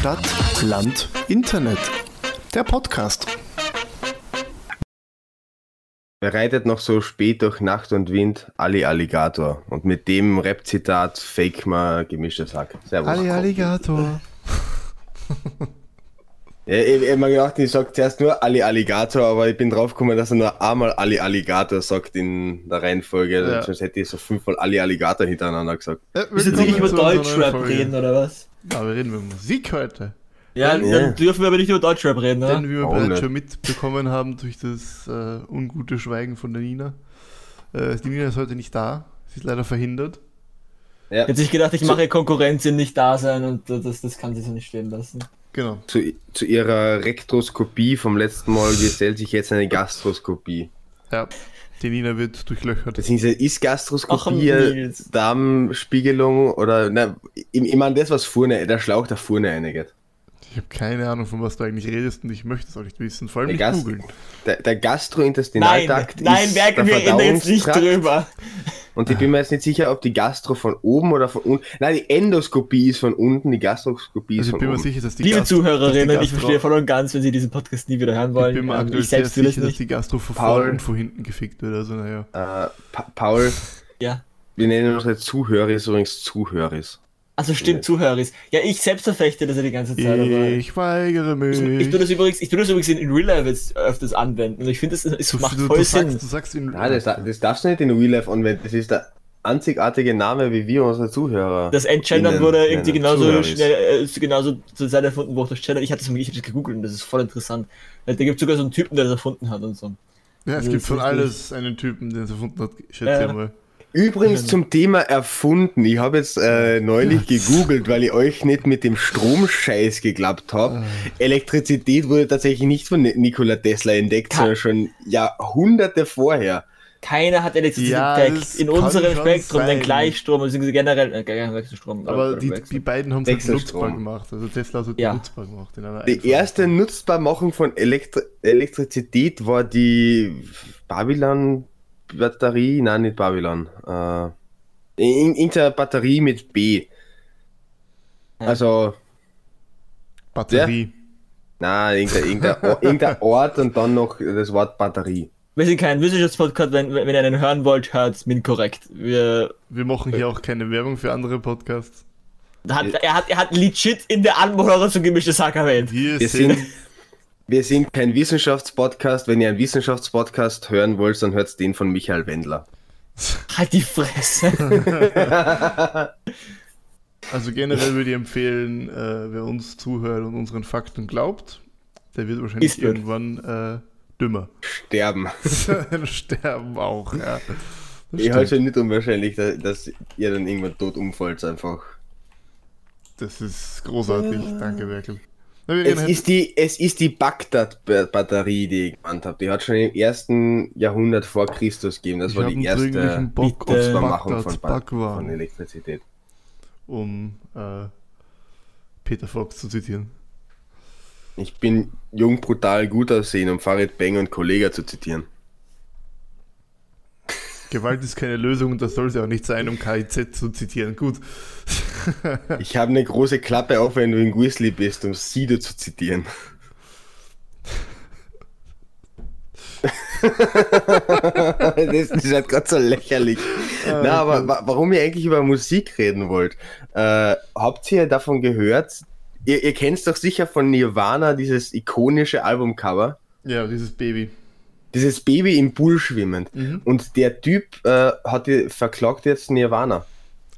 Stadt, Land, Internet. Der Podcast. Er reitet noch so spät durch Nacht und Wind, Ali Alligator. Und mit dem Rap-Zitat fake mal gemischtes Hack. Servus. Ali Alligator. Ja, ich ich hab mir gedacht, ich sag zuerst nur Ali Alligator, aber ich bin drauf gekommen, dass er nur einmal Ali Alligator sagt in der Reihenfolge. Ja. Sonst hätte ich so fünfmal Ali Alligator hintereinander gesagt. Ja, Müssen Sie nicht über Deutschrap reden, oder was? Ja, wir reden über Musik heute. Ja, Ja. dann dürfen wir aber nicht über Deutschrap reden, Denn ne? wie wir Warum bereits schon mitbekommen haben durch das äh, ungute Schweigen von der Nina. Äh, die Nina ist heute nicht da. Sie ist leider verhindert. Ja. Hätte ich gedacht, ich mache Konkurrenz in nicht da sein und äh, das, das kann sie so nicht stehen lassen. Genau. Zu, zu ihrer Rektroskopie vom letzten Mal gesellt sich jetzt eine Gastroskopie. Ja. Die Nina wird durchlöchert. Beziehungsweise ist Ach, Gastroskopie Nils. Darmspiegelung oder, na, ich, ich meine das, was vorne, der Schlauch der vorne reingeht. Ich habe keine Ahnung, von was du eigentlich redest und ich möchte es auch nicht wissen. Vor allem Der nicht googeln. Der, der Nein, Gastrointestinaltrakt nein, ist merken der wir reden jetzt nicht drüber. Und ich bin mir jetzt nicht sicher, ob die Gastro von oben oder von unten. Nein, die Endoskopie ist von unten, die Gastroskopie ist Also ich von bin mir oben. sicher, dass die Liebe Gastro- Zuhörerinnen, dass die ich verstehe voll und ganz, wenn Sie diesen Podcast nie wieder hören Ich wollen. bin mir Ähm, aktuell ich sehr sicher, dass nicht. die Gastro von Paul. vorne und von hinten gefickt wird. Also naja. Äh, pa Paul, Ja. wir nennen unsere Zuhörer übrigens Zuhöris. Also stimmt, Zuhörer. Ja, ich selbst verfechte das ja die ganze Zeit, aber. Ich weigere mich. Ich, ich tue das übrigens, ich tue das übrigens in, in Real Life jetzt öfters anwenden. Und ich finde, es es du, macht du, voll du, Sinn. sagst, du sagst in Nein, das, das darfst du nicht in Real Life anwenden. Das ist der einzigartige Name, wie wir unsere Zuhörer. Das Endgendern Innen- wurde irgendwie genauso schnell, äh, ist genauso zur Zeit erfunden, wo auch das Gendern. Ich hatte das, ich hab das gegoogelt und das ist voll interessant. Da gibt es sogar so einen Typen, der das erfunden hat und so. Ja, es Das gibt ist von alles einen Typen, den es erfunden hat, schätze ich mal. Übrigens zum Thema erfunden. Ich habe jetzt äh, neulich gegoogelt, weil ich euch nicht mit dem Stromscheiß geglaubt habe. Elektrizität wurde tatsächlich nicht von Ni- Nikola Tesla entdeckt, sondern schon Jahrhunderte vorher. Keiner hat Elektrizität Ja, entdeckt. In unserem Spektrum, sein. den Gleichstrom, beziehungsweise generell, äh, generell Wechselstrom. Aber die, Wechsel. die beiden haben es halt nutzbar gemacht. Also Tesla hat es Ja. nutzbar gemacht. In einer Die erste. Nutzbarmachung von Elektri Elektrizität war die Babylon-Batterie, nein, nicht Babylon. Äh, in- irgendeine Batterie mit B. Also, Batterie. nein, irgendein, irgendein, Or- irgendein Ort und dann noch das Wort Batterie. Wir sind kein Wissenschaftspodcast, wenn, wenn ihr einen hören wollt, hört Min korrekt. Wir, Wir machen hier auch keine Werbung für andere Podcasts. hat, er, hat, er hat legit in der Anmoderation gemischtes Hack erwähnt. Wir, Wir sind, sind, wir sind kein Wissenschaftspodcast. Wenn ihr einen Wissenschaftspodcast hören wollt, dann hört den von Michael Wendler. Halt die Fresse. also generell würde ich empfehlen, äh, wer uns zuhört und unseren Fakten glaubt, der wird wahrscheinlich Ist irgendwann äh, dümmer. Sterben. Sterben auch, ja. Das, Ich halte schon nicht unwahrscheinlich, dass, dass ihr dann irgendwann tot umfällt einfach. das ist großartig. Danke, Werkel. Es ist die, es ist die Bagdad-Batterie, die ich gemeint habe. Die hat schon im ersten Jahrhundert vor Christus gegeben. Das Ich war die erste Bagdads von, von Elektrizität. um äh, Peter Fox zu zitieren. Ich bin jung, brutal, gut aussehen, um Farid Bang und Kollega zu zitieren. Gewalt ist keine Lösung und das soll sie auch nicht sein, um KIZ zu zitieren. Gut. Ich habe eine große Klappe, auch wenn du in Grizzly bist, um Sido zu zitieren. das, ist halt gerade so lächerlich. Na, aber wa warum ihr eigentlich über Musik reden wollt, äh, habt ihr davon gehört? Ihr, ihr kennt doch sicher von Nirvana dieses ikonische Albumcover. Ja, dieses Baby. Dieses Baby im Pool schwimmend. Mhm. Und der Typ äh, hat die- verklagt jetzt Nirvana.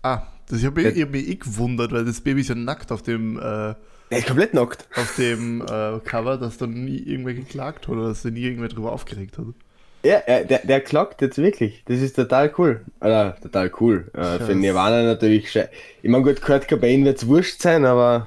Ah, das, ich habe hab mich eh gewundert, weil das Baby ist ja nackt auf dem, äh, Der ist komplett nackt. auf dem äh, Cover, dass da nie irgendwer geklagt hat oder dass da nie irgendwer drüber aufgeregt hat. Ja, er, der, der klagt jetzt wirklich. Das ist total cool. Oder total cool. Äh, für. Nirvana natürlich schei- Ich meine, gut, Kurt Cobain wird's wurscht sein, aber.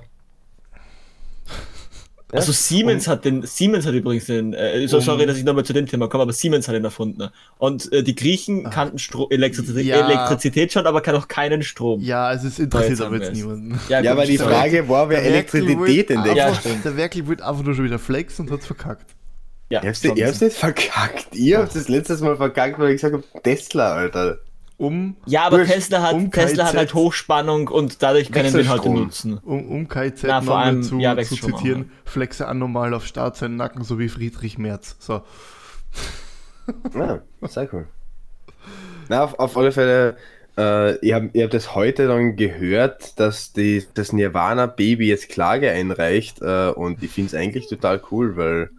Ja? Also Siemens hat den, Siemens hat übrigens den, äh, so, Um- sorry, dass ich nochmal zu dem Thema komme, aber Siemens hat den erfunden. Und äh, die Griechen kannten Stro Elektrizität, Ja. Elektrizität schon, aber kann auch keinen Strom. Ja, es ist interessiert aber jetzt es. niemanden. Ja, gut, aber die. Frage war, wer Elektrizität entdeckt. Ja, einfach- stimmt. Der Werkel wird einfach nur schon wieder flexen und hat's verkackt. Ja, Ihr habt's ihr habt's nicht verkackt. Ihr habt das letztes Mal verkackt, weil ich gesagt habe, Tesla, Alter. Um, Ja, aber Wurscht, Tesla hat, um Tesla hat halt Hochspannung und dadurch können wir ihn heute Wechselstrom. nutzen. um, um KZ Na, vor allem, zu, ja, zu Wechselstrom auch, zitieren, flexe anormal auf Start seinen Nacken, so wie Friedrich Merz. So. Ja, sehr cool. Na, auf, auf alle Fälle, äh, ihr habt ihr habt das heute dann gehört, dass die, das Nirvana Baby jetzt Klage einreicht äh, und ich finde es eigentlich total cool, weil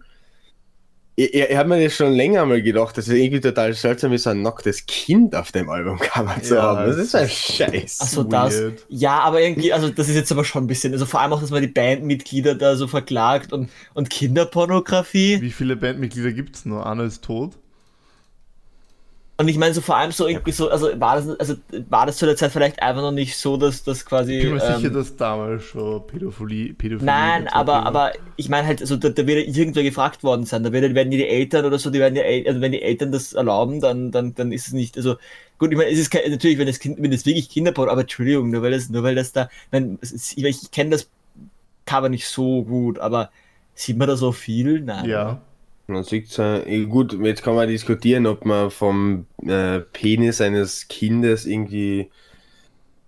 ich, ich, ich habe mir das schon länger mal gedacht, dass es irgendwie total seltsam ist, ein nacktes Kind auf dem Albumcover zu Ja, haben. Das ist ein Scheiß. Achso, das. Ja, aber irgendwie, also das ist jetzt aber schon ein bisschen, also vor allem auch, dass man die Bandmitglieder da so verklagt und, und Kinderpornografie. Wie viele Bandmitglieder gibt es nur? Anna ist tot. Und ich meine, so vor allem so irgendwie so, also war das, also war das zu der Zeit vielleicht einfach noch nicht so, dass das quasi. Ich bin mir ähm, sicher, dass damals schon Pädophilie. Pädophilie Nein, aber, war. aber ich meine halt, also da, da wird irgendwer gefragt worden sein. Da werden die Eltern oder so, die werden ja, El- also wenn die Eltern das erlauben, dann, dann, dann ist es nicht, also gut, ich meine, es ist kein, natürlich, wenn das Kind, wenn das wirklich Kinderporn, aber Entschuldigung, nur weil das, nur weil das da, ich, mein, es ist, ich, ich kenne das Cover nicht so gut, aber sieht man da so viel? Nein. Ja. Man sieht äh, gut, jetzt kann man diskutieren, ob man vom äh, Penis eines Kindes irgendwie.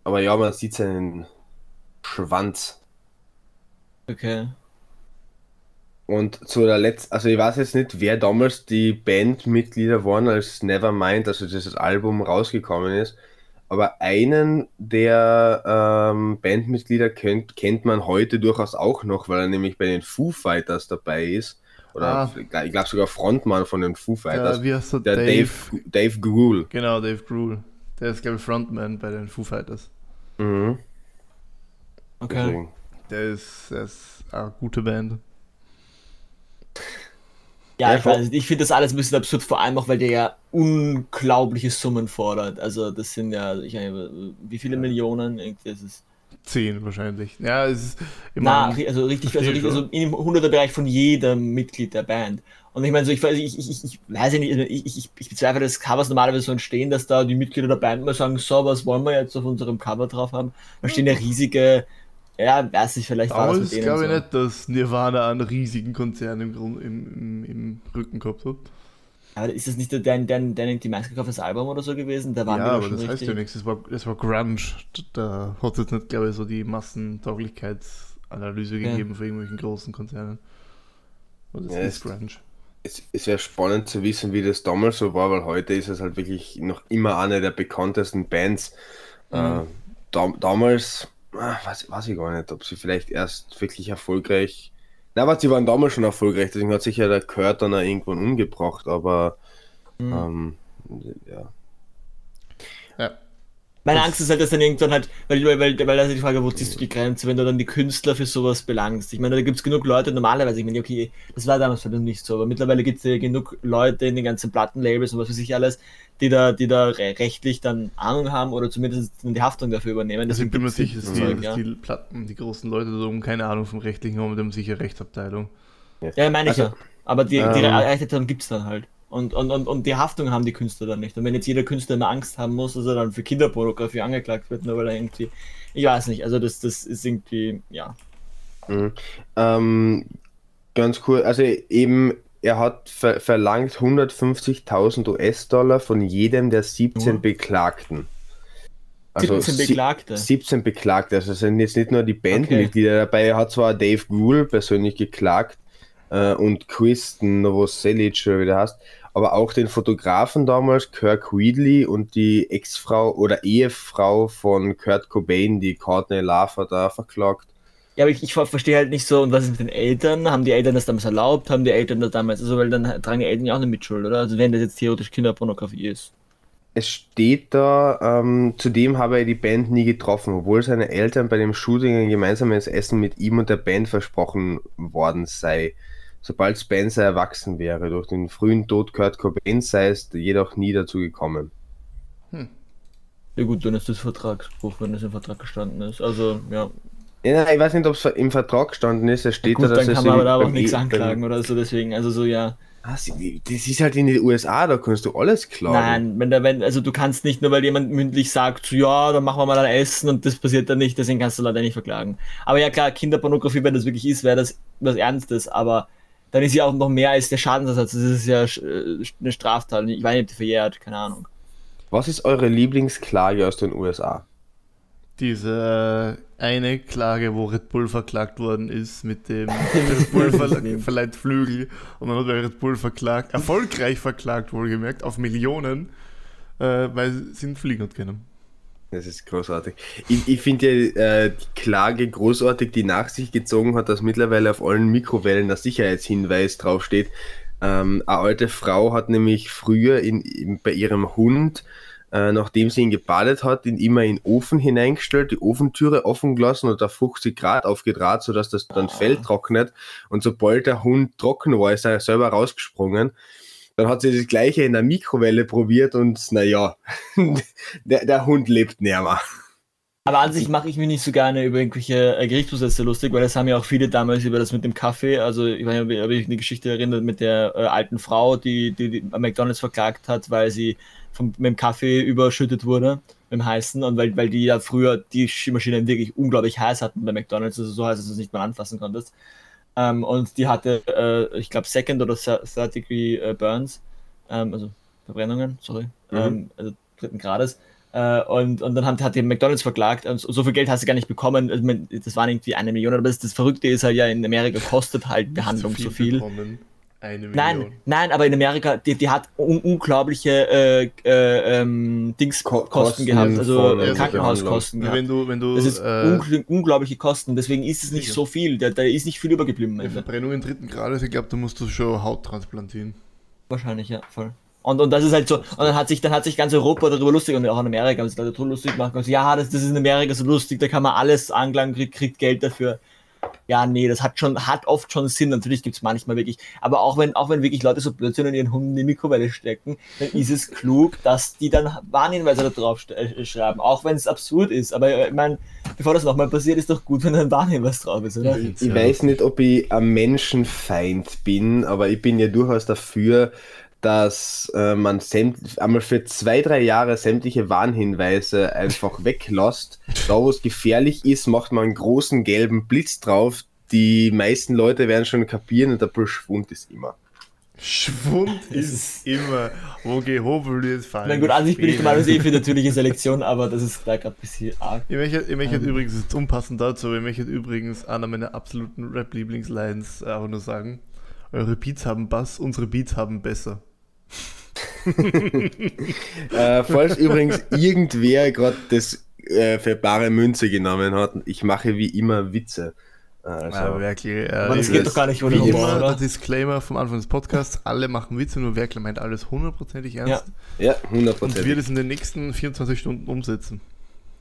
Aber ja, man sieht seinen Schwanz. Okay. Und zu der letzten, also ich weiß jetzt nicht, wer damals die Bandmitglieder waren, als Nevermind, also dieses Album rausgekommen ist. Aber einen der ähm, Bandmitglieder kennt, kennt man heute durchaus auch noch, weil er nämlich bei den Foo Fighters dabei ist. Oder Ah. ich glaube sogar Frontmann von den Foo Fighters. ja wie heißt der? der Dave. Dave, Dave Grohl. Genau, Dave Grohl. Der ist, glaube ich, Frontman bei den Foo Fighters. Mhm. Okay. Deswegen. Der ist, der ist eine gute Band. Ja, Ja, ich weiß nicht, ich finde das alles ein bisschen absurd, vor allem auch, weil der ja unglaubliche Summen fordert. Also das sind ja, ich, wie viele Millionen? Irgendwie ist es. Zehn wahrscheinlich. Ja, es ist Na, immer. ri- also richtig, also, richtig, also im 100er Bereich von jedem Mitglied der Band. Und ich meine, so, ich, weiß- ich, ich, ich, weiß ja nicht, also ich, ich, ich bezweifle, dass Covers normalerweise so entstehen, dass da die Mitglieder der Band mal sagen, so, was wollen wir jetzt auf unserem Cover drauf haben? Da stehen ja riesige, ja, weiß ich, vielleicht war das Damals mit denen glaube so. ich nicht, dass Nirvana einen riesigen Konzern im, Grund, im, im, im Rücken gehabt hat. Aber ist das nicht der, dein, dein, dein die meistgekauftes Album oder so gewesen? Da waren ja, aber das heißt ja nichts. Das war, das war Grunge. Da hat es nicht, glaube ich, so die Massentauglichkeitsanalyse Ja. gegeben für irgendwelchen großen Konzernen. Und das Ja, ist es- Grunge. Es, es wäre spannend zu wissen, wie das damals so war, weil heute ist es halt wirklich noch immer eine der bekanntesten Bands. Äh, da, damals, ah, weiß, weiß ich gar nicht, ob sie vielleicht erst wirklich erfolgreich. Na, aber sie waren damals schon erfolgreich, deswegen hat sich ja der Kurt dann irgendwann umgebracht, aber ähm, ja. Ja. Meine Das- Angst ist halt, dass dann irgendwann halt, weil, weil, weil, weil also die Frage, wo ziehst du die Grenze, wenn du dann die Künstler für sowas belangst? Ich meine, da gibt es genug Leute, normalerweise, ich meine, okay, das war damals vielleicht nicht so, aber mittlerweile gibt es ja genug Leute in den ganzen Plattenlabels und was weiß ich alles, die da, die da re rechtlich dann Ahnung haben oder zumindest die Haftung dafür übernehmen. Also ich bin mir sicher, dass, das die, Zeug, dass ja. die Platten, die großen Leute da oben keine Ahnung vom Rechtlichen haben, die haben sicher Rechtsabteilung. Ja, meine ich Also, ja. Aber die, die ähm, Rechtsabteilung gibt es dann halt. Und, und, und, und die Haftung haben die Künstler dann nicht. Und wenn jetzt jeder Künstler immer Angst haben muss, dass er dann für Kinderpornografie angeklagt wird, nur weil er irgendwie, ich weiß nicht, also das, das ist irgendwie, ja. Mhm. Ähm, ganz cool, also eben, er hat ver verlangt 150.000 US-Dollar von jedem der 17 Nur? Beklagten. 17 sie- Beklagte. 17 Beklagte, also es sind jetzt nicht nur die Bandmitglieder dabei, er hat zwar Dave Grohl persönlich geklagt äh, und Kristen Novoselic, oder wie der heißt, aber auch den Fotografen damals, Kirk Wheatley und die Ex-Frau oder Ehefrau von Kurt Cobain, die Courtney Love hat da verklagt. Ja, aber ich, ich ver- verstehe halt nicht so, und was ist mit den Eltern? Haben die Eltern das damals erlaubt? Haben die Eltern das damals, also weil dann tragen die Eltern ja auch eine Mitschuld, oder? Also wenn das jetzt theoretisch Kinderpornografie ist. Es steht da, ähm, zudem habe er die Band nie getroffen, obwohl seine Eltern bei dem Shooting ein gemeinsames Essen mit ihm und der Band versprochen worden sei. Sobald Spencer erwachsen wäre, durch den frühen Tod Kurt Cobain sei es jedoch nie dazu gekommen. Ja gut, dann ist das Vertragsbruch, wenn das im Vertrag gestanden ist. Also, ja. Ja, nein, ich weiß nicht, ob es im Vertrag gestanden ist, es steht gut, da, dass dann es kann man aber auch nichts anklagen oder so, deswegen, also so, ja. Ah, das ist halt in den USA, da kannst du alles klagen. Nein, wenn der, wenn, also du kannst nicht nur, weil jemand mündlich sagt, so, ja, dann machen wir mal ein Essen und das passiert dann nicht, deswegen kannst du leider nicht verklagen. Aber ja klar, Kinderpornografie, wenn das wirklich ist, wäre das was Ernstes, aber dann ist ja auch noch mehr als der Schadensersatz. Das ist ja äh, eine Straftat. Ich weiß nicht, verjährt, keine Ahnung. Was ist eure Lieblingsklage aus den USA? Diese äh, eine Klage, wo Red Bull verklagt worden ist mit dem Red Bull ver verleiht Flügel und dann hat er Red Bull verklagt, erfolgreich verklagt wohlgemerkt, auf Millionen, äh, weil sie ihn fliegen hat können. Das ist großartig. Ich, ich finde ja äh, die Klage großartig, die nach sich gezogen hat, dass mittlerweile auf allen Mikrowellen der Sicherheitshinweis draufsteht. Ähm, eine alte Frau hat nämlich früher in, in bei ihrem Hund äh, nachdem sie ihn gebadet hat, ihn immer in den Ofen hineingestellt, die Ofentüre offen gelassen und auf 50 Grad aufgedraht, sodass das dann ah. Fell trocknet. Und sobald der Hund trocken war, ist er selber rausgesprungen. Dann hat sie das gleiche in der Mikrowelle probiert und naja, der, der Hund lebt näher. Aber an sich mache ich mich nicht so gerne über irgendwelche äh, Gerichtsprozesse lustig, weil das haben ja auch viele damals über das mit dem Kaffee. Also ich weiß nicht, ob ich eine Geschichte erinnert mit der äh, alten Frau, die, die, die McDonalds verklagt hat, weil sie vom, mit dem Kaffee überschüttet wurde, mit dem heißen, und weil, weil die ja früher die Maschinen wirklich unglaublich heiß hatten bei McDonalds, also so heiß, dass du es nicht mal anfassen konntest. Ähm, und die hatte, äh, ich glaube, Second oder Third Degree äh, Burns, ähm, also Verbrennungen, sorry, mhm. ähm, also dritten Grades. Äh, und, und dann hat, hat die McDonalds verklagt. Und so viel Geld hast du gar nicht bekommen. Also, das waren irgendwie eine Million. Aber das, das Verrückte ist halt ja, in Amerika kostet halt Behandlung so viel. So viel. Eine Million. Nein, nein, aber in Amerika, die, die hat un unglaubliche äh, äh, ähm, Dings Ko Kosten gehabt, also äh, Krankenhauskosten gehabt. Wenn du, wenn du, das ist äh, un unglaubliche Kosten, deswegen ist es nicht sicher. so viel, da, da ist nicht viel übergeblieben. Eine Verbrennung im dritten Grades, ich glaube, da musst du schon Haut transplantieren. Wahrscheinlich, ja, voll. Und, und das ist halt so, und dann hat sich, dann hat sich ganz Europa darüber lustig und auch in Amerika haben sich Leute lustig gemacht und so, ja, das, das ist in Amerika so lustig, da kann man alles anklagen, kriegt, kriegt Geld dafür ja, nee, das hat schon, hat oft schon Sinn. Natürlich gibt es manchmal wirklich, aber auch wenn, auch wenn wirklich Leute so blöd sind und ihren Hund in die Mikrowelle stecken, dann ist es klug, dass die dann Warnhinweise da drauf äh, schreiben, auch wenn es absurd ist. Aber äh, ich meine, bevor das nochmal passiert, ist doch gut, wenn ein Warnhinweis drauf ist, oder? Ich, ich weiß nicht, ob ich ein Menschenfeind bin, aber ich bin ja durchaus dafür, dass äh, man einmal für zwei, drei Jahre sämtliche Warnhinweise einfach weglässt. Da, wo es gefährlich ist, macht man einen großen gelben Blitz drauf. Die meisten Leute werden schon kapieren und der Schwund ist immer. Schwund ist immer, wo gehobelt ist, fallen. Na gut, an sich bin ich normalerweise eh für natürliche Selektion, aber das ist gleich ein bisschen arg. Ich möchte, ich möchte ähm. übrigens, ist unpassend dazu, ich möchte übrigens einer meiner absoluten Rap-Lieblingslines auch nur sagen. Eure Beats haben Bass, unsere Beats haben besser. Äh, falls übrigens irgendwer gerade das äh, für bare Münze genommen hat, ich mache wie immer Witze. Also, ja, wirklich, äh, aber das geht doch gar nicht ohne Humor, immer, oder? Disclaimer vom Anfang des Podcasts, alle machen Witze, nur Werkler meint alles hundertprozentig ernst. Ja, hundertprozentig. Und wir das in den nächsten 24 Stunden umsetzen.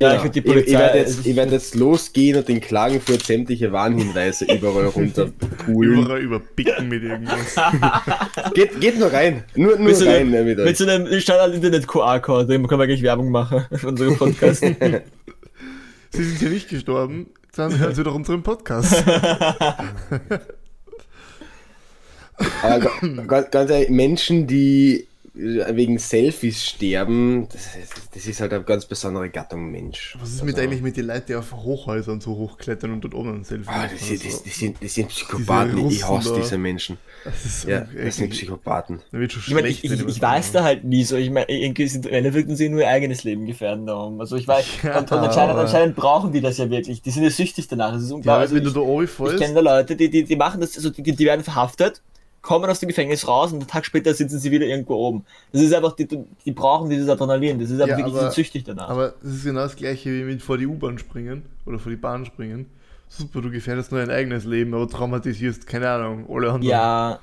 Ja. Ich, die Polizei, ich, ich werde jetzt, werd jetzt, losgehen und in Klagenfurt sämtliche Warnhinweise überall runter poolen. Überall überpicken mit irgendwas. geht, geht nur rein. Nur, nur mit rein. So mit, mit so einem Standard-Internet-QR-Code, den können wir gleich Werbung machen für unseren Podcast. Sie sind ja nicht gestorben, dann hören Sie doch unseren Podcast. Aber ganz, ganz ehrlich, Menschen, die wegen Selfies sterben, das, das, ist halt eine ganz besondere Gattung Mensch. Was ist also, mit eigentlich mit den Leuten, die auf Hochhäusern so hochklettern und dort oben ein Selfie ah, das, das, das, sind, das sind Psychopathen, ich hasse diese Menschen. Das, ist so ja, das sind Psychopathen. ich, mein, ich, ich, ich weiß da halt nie so, ich meine, irgendwie sind Endeffekt sie nur ihr eigenes Leben gefährden darum. Also ich weiß, ja, und, und anscheinend, anscheinend, brauchen die das ja wirklich, die sind ja süchtig danach, das ist unglaublich. Ja, also wenn du da ich kenne da Leute, die, die, die machen das, also die, die werden verhaftet kommen aus dem Gefängnis raus und einen Tag später sitzen sie wieder irgendwo oben. Das ist einfach, die, die brauchen dieses Adrenalin, das ist einfach ja, wirklich aber, süchtig danach. Aber das ist genau das gleiche wie mit vor die U-Bahn springen oder vor die Bahn springen. Super, du gefährdest nur dein eigenes Leben, aber traumatisierst, keine Ahnung, alle anderen. Ja,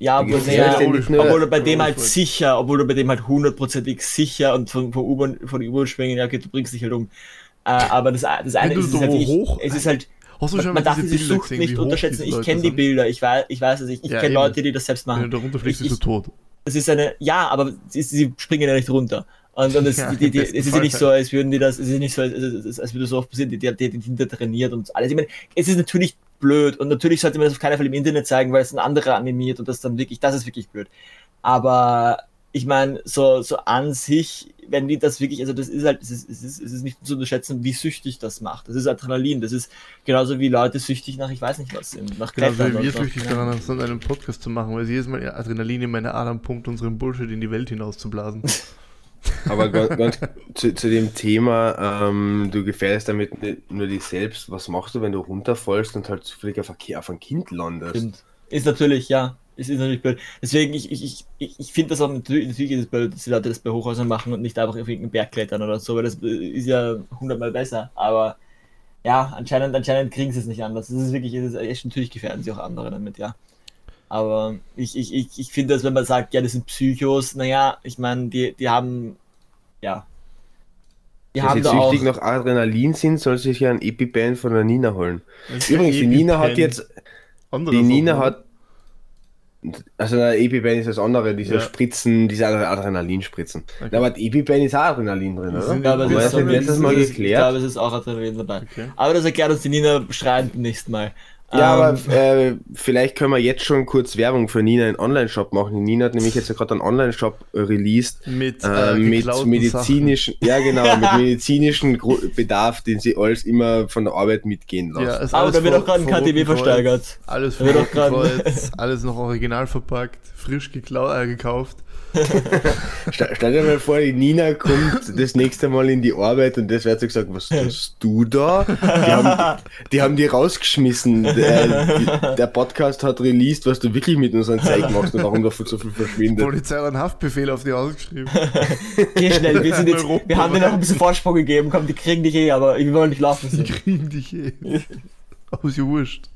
ja, obwohl, ja, obwohl du bei dem halt sicher, obwohl du bei dem halt hundertprozentig sicher und von, von, U-Bahn, von der U-Bahn springen, ja, okay, du bringst dich halt um. Äh, aber das, das eine ist, so halt hoch, es ist halt, Hast du schon man, man darf diese Sucht gesehen, nicht unterschätzen. Ich kenne die Bilder, ich weiß, ich weiß es nicht. Ich ja, kenne Leute, die das selbst machen. Wenn du darunter fliegst, bist du tot. Es ist eine, ja, aber sie, sie springen ja nicht runter. Und, und es, ja, die, die, es ist ja nicht so, als würden die das, es ist nicht so, als, als würde so oft passieren, die, die, die, die hinter trainiert und alles. Ich meine, es ist natürlich blöd und natürlich sollte man das auf keinen Fall im Internet zeigen, weil es ein anderer animiert und das dann wirklich, das ist wirklich blöd. Aber ich meine, so, so an sich, wenn die das wirklich, also das ist halt, es ist, es ist, es ist nicht zu unterschätzen, wie süchtig das macht. Das ist Adrenalin, das ist genauso wie Leute süchtig nach, ich weiß nicht was, nach Genau, wie wir süchtig ja. daran sind, einen Podcast zu machen, weil sie jedes Mal Adrenalin in meine Adern pumpt, unseren Bullshit in die Welt hinauszublasen. Aber ganz, ganz zu, zu, dem Thema, ähm, du gefährdest damit nicht nur dich selbst. Was machst du, wenn du runterfallst und halt zufällig auf, auf ein Kind landest? Stimmt. Ist natürlich, ja. Ist, ist natürlich blöd. Deswegen, ich, ich, ich, ich finde das auch natürlich, natürlich ist es blöd, dass die Leute das bei Hochhäusern machen und nicht einfach auf irgendeinen Berg klettern oder so, weil das ist ja hundertmal besser. Aber ja, anscheinend, anscheinend kriegen sie es nicht anders. Das ist wirklich, das ist, natürlich gefährden sie auch andere damit, ja. Aber ich, ich, ich, ich finde, dass wenn man sagt, ja, das sind Psychos, naja, ich meine, die, die haben, ja. Die Wenn haben sie süchtig nach Adrenalin sind, soll sich ja ein EpiPen von der Nina holen. Übrigens, die Nina hat jetzt, die Nina hat, also der EpiPen ist das andere, diese ja. Spritzen, diese Adrenalinspritzen. Okay. Aber EpiPen ist auch Adrenalin drin, oder? Ja, aber das ist letztes Mal geklärt. Ich glaube, es ist auch Adrenalin dabei. Okay. Aber das erklärt uns die Nina schreiend nächstes Mal. Ja, ähm, aber äh, vielleicht können wir jetzt schon kurz Werbung für Nina einen Online-Shop machen. Nina hat nämlich jetzt gerade einen Online-Shop äh, released mit, äh, äh mit medizinischen, Sachen. ja genau, mit medizinischen Bedarf, den sie alles immer von der Arbeit mitgehen lassen. Ja, aber da wird auch gerade ein KTW versteigert. Alles von Kreuz, alles noch original verpackt, frisch äh, gekauft. Stell dir mal vor, die Nina kommt das nächste Mal in die Arbeit und das wird so gesagt, was tust du da? Die haben die, haben die rausgeschmissen. Der, der, Podcast hat released, was du wirklich mit unseren Zeug machst und warum davon so viel verschwindet. Die Polizei hat einen Haftbefehl auf die ausgeschrieben. Geh schnell, wir, sind jetzt, wir haben dir noch ein bisschen Vorsprung gegeben, komm, die kriegen dich eh, aber wir wollen nicht laufen. Die kriegen dich eh. Aber ist ja wurscht.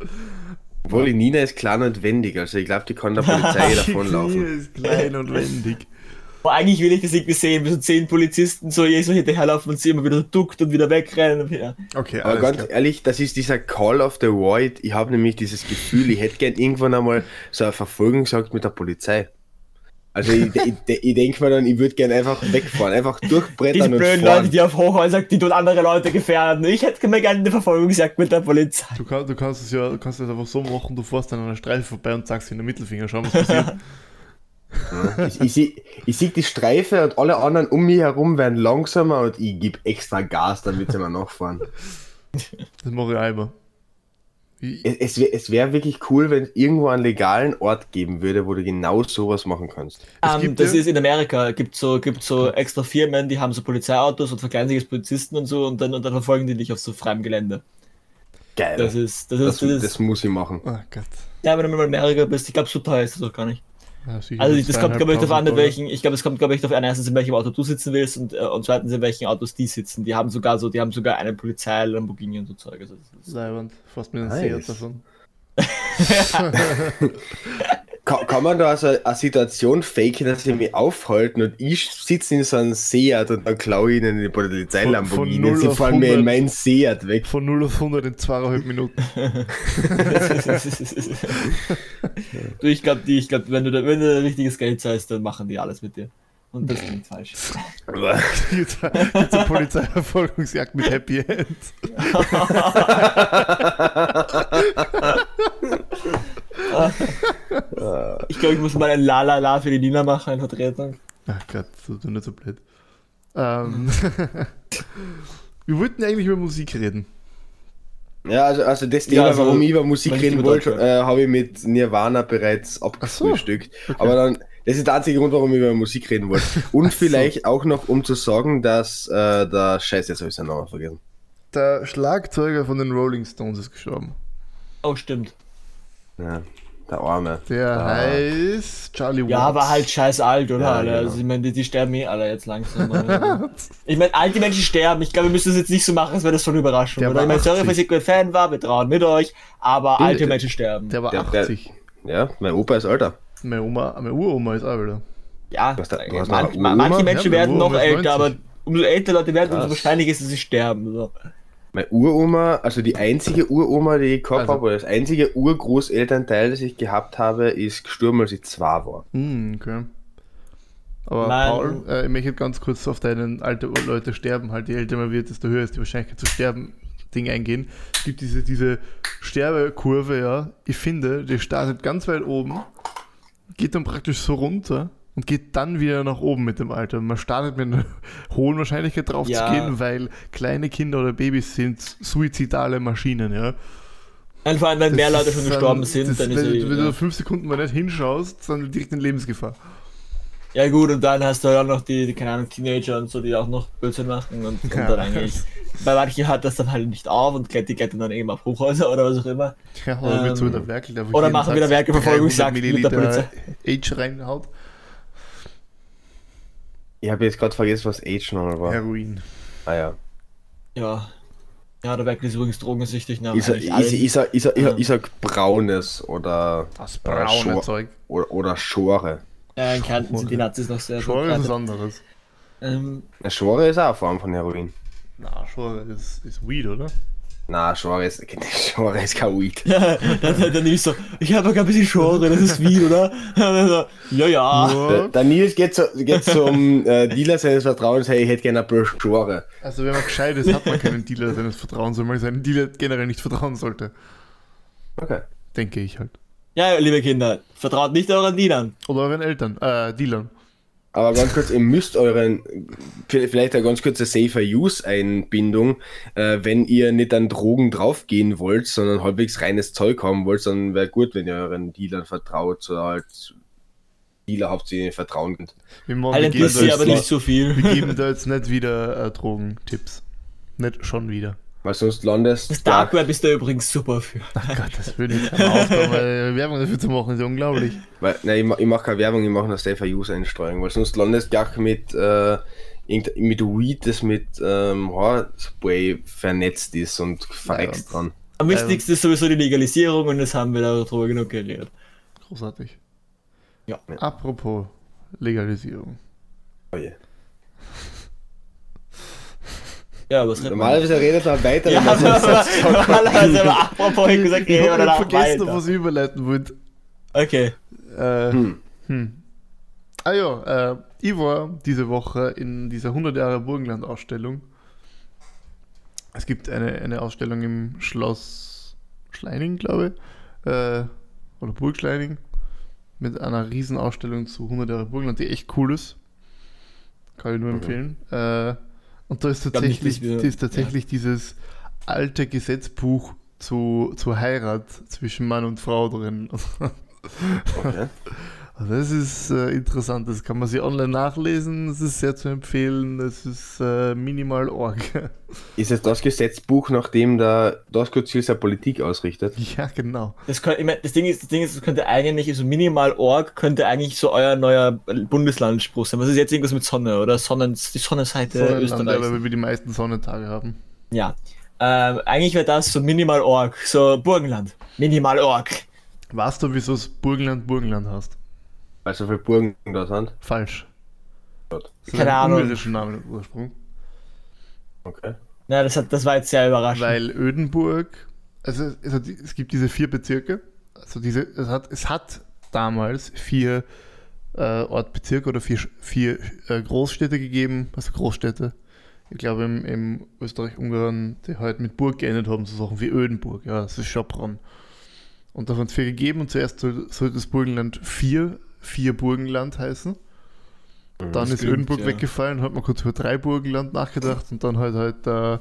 Obwohl, die Nina ist klein und wendig, also ich glaube, die kann der Polizei davonlaufen. Nina ist klein und wendig. Aber eigentlich will ich das irgendwie sehen, wie so zehn Polizisten so, so hinterherlaufen und sie immer wieder duckt und wieder wegrennen. Und wieder. Okay, Aber ganz klar. ehrlich, das ist dieser Call of the Void. Ich habe nämlich dieses Gefühl, ich hätte gern irgendwann einmal so eine Verfolgung gesagt mit der Polizei. Also ich, ich, ich denke mir dann, ich würde gerne einfach wegfahren, einfach durchbrettern Diese blöden Leute, die auf Hochhäuser, die tun andere Leute gefährden. Ich hätte mir gerne eine Verfolgungsjagd mit der Polizei. Du, kann, du kannst es ja du kannst es einfach so machen, du fährst dann an einer Streife vorbei und sagst in den Mittelfinger, schau was passiert. Ich, ich sehe seh die Streife und alle anderen um mich herum werden langsamer und ich gebe extra Gas, damit sie mal nachfahren. Das mache ich einmal. Es, es wäre wirklich cool, wenn es irgendwo einen legalen Ort geben würde, wo du genau sowas machen kannst. Um, ähm, das ja ist in Amerika. Gibt so, gibt so extra Firmen, die haben so Polizeiautos und verkleiden sich als Polizisten und so und dann, und dann verfolgen die dich auf so freiem Gelände. Geil. Das ist, das, ist, das, das, das muss ich machen. Oh Gott. Ja, wenn du mal in Amerika bist, ich glaube, so teuer ist das auch gar nicht. Ja, also das kommt, glaube ich, darauf an, in welchen, ich glaube, es kommt, glaube ich, darauf an, erstens, in welchem Auto du sitzen willst und, äh, und zweitens, in welchen Autos die sitzen. Die haben sogar so, die haben sogar eine Polizei, Lamborghini und so Zeug. Also Leiband, fast mir ein nice. davon. kann, kann, man da also eine Situation faken, dass sie mich aufhalten und ich sitze in so einem Seat und dann klaue ich ihnen die Polizei Lamborghini und sie fahren mir in meinen Seat weg. Von 0 auf 100 in zweieinhalb Minuten. du, ich glaube, glaub, wenn, du da, wenn du richtiges Geld zahlst, dann machen die alles mit dir. Und das klingt falsch. Jetzt eine Polizeiverfolgungsjagd mit Happy End. ich glaube, ich muss mal ein La La La für die Nina machen, eine Vertretung. Ach Gott, so du nicht so blöd. Ähm, wir wollten eigentlich über Musik reden. Ja, also, also das Thema, ja, also, warum ich über Musik reden wollte, äh, habe ich mit Nirvana bereits abgefrühstückt. So, okay. Aber dann das ist der einzige Grund, warum ich über Musik reden wollte. Und vielleicht auch noch, um zu sagen, dass äh, der Scheiße, jetzt habe ich seinen Namen vergessen. Der Schlagzeuger von den Rolling Stones ist gestorben. Oh, stimmt. Ja, der Arme. Der ah. heißt Charlie Watts. Ja, aber halt scheiß alt, oder? Ja, genau. Also ich meine, die, die, sterben eh alle jetzt langsam. ich meine, alte Menschen sterben. Ich glaube, wir müssen das jetzt nicht so machen, als wäre das schon Überraschung. Der oder? Ich meine, sorry, falls ihr Fan war, wir trauen mit euch, aber Bin, alte Menschen sterben. Der war 80. Der, ja, mein Opa ist alter. Meine Oma, meine Uroma ist wieder. Ja, da, man, manche Menschen ja, werden noch älter, aber umso älter Leute werden, umso wahrscheinlicher ist, dass sie sterben. So. Meine Uroma, also die einzige Uroma, die ich gehabt also, habe, oder das einzige Urgroßelternteil, das ich gehabt habe, ist gestorben, als ich zwei war. Mm, okay. Aber Nein. Paul, äh, ich möchte ganz kurz auf deinen alten Leute sterben, halt je älter man wird, desto höher ist die Wahrscheinlichkeit zu sterben, Ding eingehen. Es gibt diese, diese Sterbekurve, ja. Ich finde, die startet ganz weit oben geht dann praktisch so runter und geht dann wieder nach oben mit dem Alter. Man startet mit einer hohen Wahrscheinlichkeit drauf ja. zu gehen, weil kleine Kinder oder Babys sind suizidale Maschinen, ja. Allem, wenn das mehr Leute schon gestorben sind, das, dann ist wenn, wenn du fünf Sekunden mal nicht hinschaust, dann direkt in Lebensgefahr. Ja gut, und dann hast du ja noch die, die, keine Ahnung, Teenager und so, die auch noch Blödsinn machen und, und Ja. dann eigentlich, bei manchen hört das dann halt nicht auf und die klettern dann eben auf Hochhäuser oder was auch immer. Ja, oder wird so Ähm, wieder Werkel, der oder machen wieder Werkelverfolgungsjagd mit der Milliliter Age reinhaut. Ich habe jetzt gerade vergessen, was Age nochmal war. Heroin. Ah ja. Ja. Ja, der Werkel ist übrigens drogensüchtig nach Ich sag, eigentlich ich, allen. ich, sag, ich, sag, ich, Ja. ich sag braunes oder, Das Oder braune Schor- Zeug. oder, oder Schore. Ja, in Kärnten sind die Nazis noch sehr Schore ist was anderes. Ähm, Schore ist auch eine Form von Heroin. Na, Schore ist, ist Weed, oder? Na, Schore ist, Schore ist kein Weed. ja, dann, dann, dann ich so, ich habe gar ein bisschen Schore, das ist wie, oder? So, ja, ja. Der, der Nils geht, zu, geht zum äh, Dealer seines Vertrauens, hey, ich hätte gerne ein paar Schore. Also wenn man gescheit ist, hat man keinen Dealer seines Vertrauens, weil man seinen Dealer generell nicht vertrauen sollte. Okay. Denke ich halt. Ja, liebe Kinder, vertraut nicht euren Dienern. Oder euren Eltern, äh, Dealern. Aber ganz kurz, ihr müsst euren, vielleicht eine ganz kurze Safer-Use-Einbindung, äh, wenn ihr nicht an Drogen draufgehen wollt, sondern halbwegs reines Zeug haben wollt, dann wäre gut, wenn ihr euren Dealern vertraut, oder halt Dealer ihr vertrauen könnt. Wir, machen, Alle wir, geben da bisschen, aber nicht so viel. wir geben da jetzt nicht wieder äh, Drogentipps. Nicht schon wieder. Weil sonst landest Das Dark Web ist da übrigens super für. Ach Gott, das würde ich aufkommen, weil Werbung dafür zu machen, ist ja unglaublich. Weil, nein, ich, ich mache keine Werbung, ich mache eine Safer-Use-Einsteuerung, weil sonst landest du gleich mit, äh, irgend- mit Weed, das mit ähm, Haarspray vernetzt ist und verreckst Ja. dran. Am wichtigsten ist sowieso die Legalisierung und das haben wir darüber genug geredet. Großartig. Ja. Apropos Legalisierung. Oh je. Ja, was redet man? Normalerweise redet man weiter, Ja, wenn man normalerweise, aber apropos, ich gesagt, Ich habe vergessen, weiter. was ich überleiten wollte. Okay. Äh, Hm. hm. Ah ja, äh, ich war diese Woche in dieser 100 Jahre Burgenland-Ausstellung. Es gibt eine, eine Ausstellung im Schloss Schleining, glaube ich. Äh, oder Burg Schleining. Mit einer Riesenausstellung zu 100 Jahre Burgenland, die echt cool ist. Kann ich nur empfehlen. Äh, und da ist nicht, tatsächlich, da ist tatsächlich dieses alte Gesetzbuch zu, zur Heirat zwischen Mann und Frau drin. Okay. Das ist äh, interessant, das kann man sich online nachlesen, das ist sehr zu empfehlen, das ist äh, minimal org. Ist es das Gesetzbuch, nach dem der Doskozil seine Politik ausrichtet? ja, genau. Das, könnte, ich mein, das Ding ist, das Ding ist, das könnte eigentlich, also minimal Org könnte eigentlich so euer neuer Bundeslandspruch sein. Was ist jetzt irgendwas mit Sonne oder Sonnen, die Sonnenseite Österreichs? weil wir die meisten Sonnentage haben. Ja. Ähm, eigentlich wäre das so minimal Org, so Burgenland. Minimal Org. Weißt du, wieso es Burgenland Burgenland heißt? Weil so viele Burgen da sind. Falsch. Ist Keine ein Ahnung. ungarischer Name im Ursprung. Okay. Ja, das, hat, das war jetzt sehr überraschend. Weil Ödenburg, also es, hat, es gibt diese vier Bezirke, also diese, es hat, es hat damals vier äh, Ortbezirke oder vier, vier äh, Großstädte gegeben, also Großstädte. Ich glaube im, im Österreich-Ungarn, die halt mit Burg geendet haben, so Sachen wie Ödenburg, ja, das ist Schopron. Und davon hat es vier gegeben und zuerst soll, soll das Burgenland vier, vier Burgenland heißen. Dann Das ist klingt, Ödenburg ja. weggefallen, hat man kurz über drei Burgenland nachgedacht und dann halt halt der,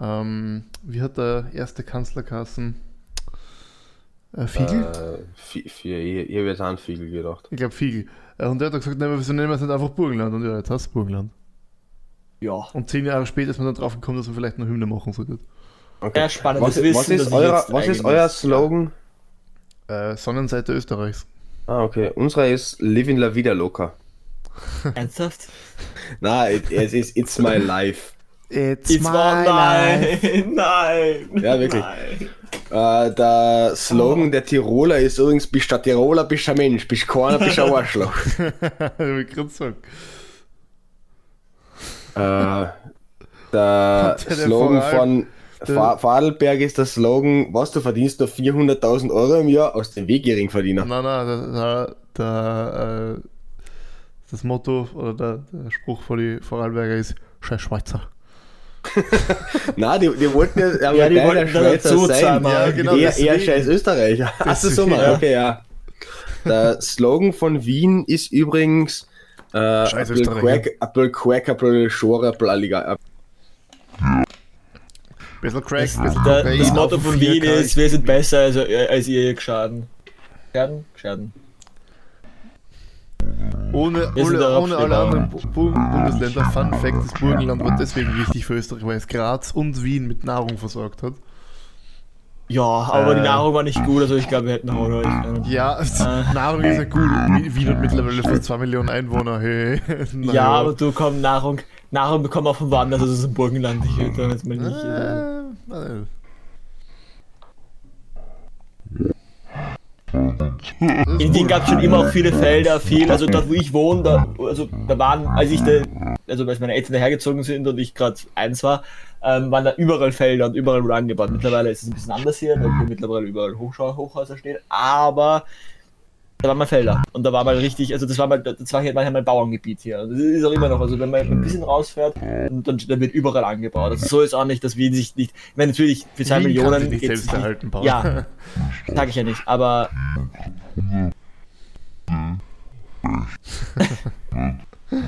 ähm, wie hat der erste Kanzler Kassen? Äh, Fiegel? Äh, vi- vier, ich, ich habe jetzt an Fiegel gedacht. Ich glaube Fiegel. Äh, und der hat dann gesagt, nein, wieso nennen wir es nicht einfach Burgenland? Und ja, jetzt hast du Burgenland. ja. Und zehn Jahre später ist man dann drauf gekommen, dass man vielleicht eine Hymne machen sollte. Okay. Ja, spannendes was, Wissen, was ist, euer, was ist euer Slogan? Äh, Sonnenseite Österreichs. Ah, okay. Unsere ist Living La Vida Loca. Ernsthaft? Na, it, es ist It's My Life. It's, It's my nein, nein. Ja, wirklich. Nein. Äh, der Slogan der Tiroler ist übrigens, bist du ein Tiroler, bist du ein Mensch, bist du keiner, bist du ein Arschloch. ich gerade sagen. äh, der der Slogan von Fa- Vorarlberg ist der Slogan, was, du verdienst nur 400.000 Euro im Jahr aus dem Weg Geringverdiener. Nein, nein, der, der, äh, das Motto oder der, der Spruch von die Vorarlberger ist Scheiß Schweizer. Nein, die, die wollten ja, aber Ja, die Teil wollten da Schweizer sein. zweimal. Ja, genau, eher, eher scheiß Österreicher. Achso, so Deswegen, mal, ja. okay, ja. Der Slogan von Wien ist übrigens äh, Scheiß. Quack, Apple Quack, Apple Shore, Apple Alligator. Bisschen Crack, Das, bisschen Kokain, das Motto von 4K. Wien ist, wir sind besser als, als ihr Geschaden. Geschaden? Geschaden. Ohne, ohne, ohne alle anderen Bu- Bu- Bundesländer. Fun Fact: Das Burgenland war deswegen wichtig für Österreich, weil es Graz und Wien mit Nahrung versorgt hat. Ja, aber die Äh. Nahrung war nicht gut, also ich glaube, wir hätten Horror. Ich, Ja, Äh. Nahrung ist ja gut. Wien hat mittlerweile fast 2 Millionen Einwohner. Hey. Ja, aber du komm, Nahrung, Nahrung bekommen auch von woanders, also aus dem Burgenland. Ich da jetzt mal nicht. Äh, äh. In Wien gab es schon immer auch viele Felder, viel, also dort wo ich wohne, da, also da waren, als ich da, also als meine Eltern dahergezogen sind und ich gerade eins war, ähm, waren da überall Felder und überall wurde angebaut. Mittlerweile ist es ein bisschen anders hier, weil hier mittlerweile überall Hochschau Hochhäuser stehen, aber da waren mal Felder und da war mal richtig, also das war mal, das war hier mal ein Bauerngebiet hier. Und Das ist auch immer noch, also wenn man ein bisschen rausfährt, und dann, dann wird überall angebaut. Also so ist auch nicht, dass Wien sich nicht, ich meine natürlich für zwei Wien Millionen nicht selbst erhalten bauen. Ja, sag ich ja nicht, aber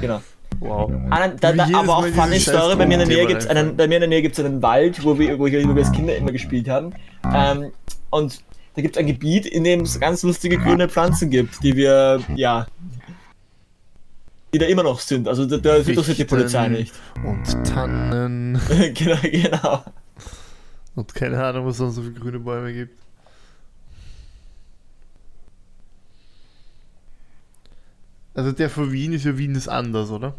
genau. Wow. Ah, nein, da, da, aber auch funny Story, bei mir in der Nähe Scheiß gibt's einen, bei mir in der Nähe gibt's einen Wald, wo wir, wo, ich, wo wir als Kinder immer gespielt haben. Ähm, und da gibt's ein Gebiet, in dem es ganz lustige grüne Pflanzen gibt, die wir, ja, die da immer noch sind. Also da, da interessiert die Polizei nicht. Und Tannen. genau, genau. Und keine Ahnung, was es sonst so für grüne Bäume gibt. Also der von Wien ist ja Wien ist anders, oder?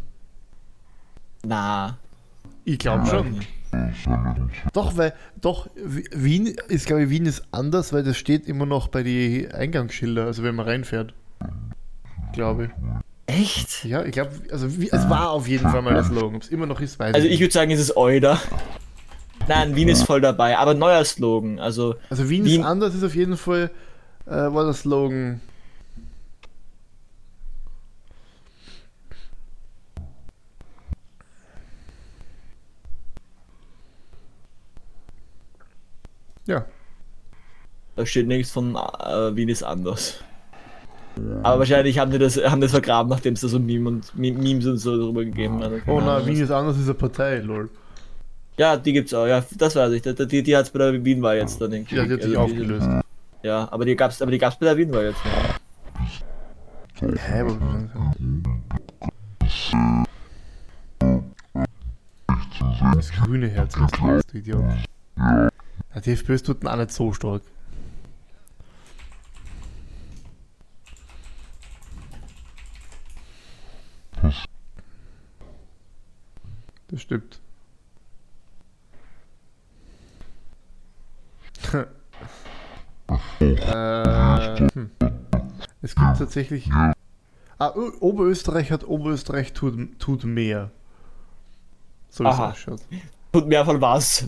Na, Ich glaube schon. Doch, weil, doch, Wien ist, glaube ich, Wien ist anders, weil das steht immer noch bei den Eingangsschilder, also wenn man reinfährt. Glaube ich. echt? Ja, ich glaube, also es war auf jeden Fall mal der Slogan. Ob es immer noch ist, weiß Also ich ich würde sagen, es ist Euda. Nein, Wien ist voll dabei, aber neuer Slogan. Also Also Wien, Wien- ist anders ist auf jeden Fall, äh, war der Slogan. Ja, Da steht nichts von äh, Wien ist anders. Aber wahrscheinlich haben die das, haben das vergraben, nachdem es da so Meme und Meme- Memes und so drüber gegeben hat. oh Ahnung, Wien ist anders, ist eine Partei, lol. Ja, die gibt's auch, ja, das weiß ich. Die, die, die hat es bei der Wien-Wahl jetzt dann irgendwie. Ja, die hat sich also aufgelöst. Ja, aber die gab's, aber die gab's bei der Wien-Wahl jetzt. Ja. Hä, Das grüne Herz ist du Idiot. Die FPÖ tut auch nicht so stark. Das stimmt. äh, hm. Es gibt tatsächlich. Ah, Oberösterreich hat Oberösterreich tut, tut mehr. So wie es ausschaut. Und mehr von was?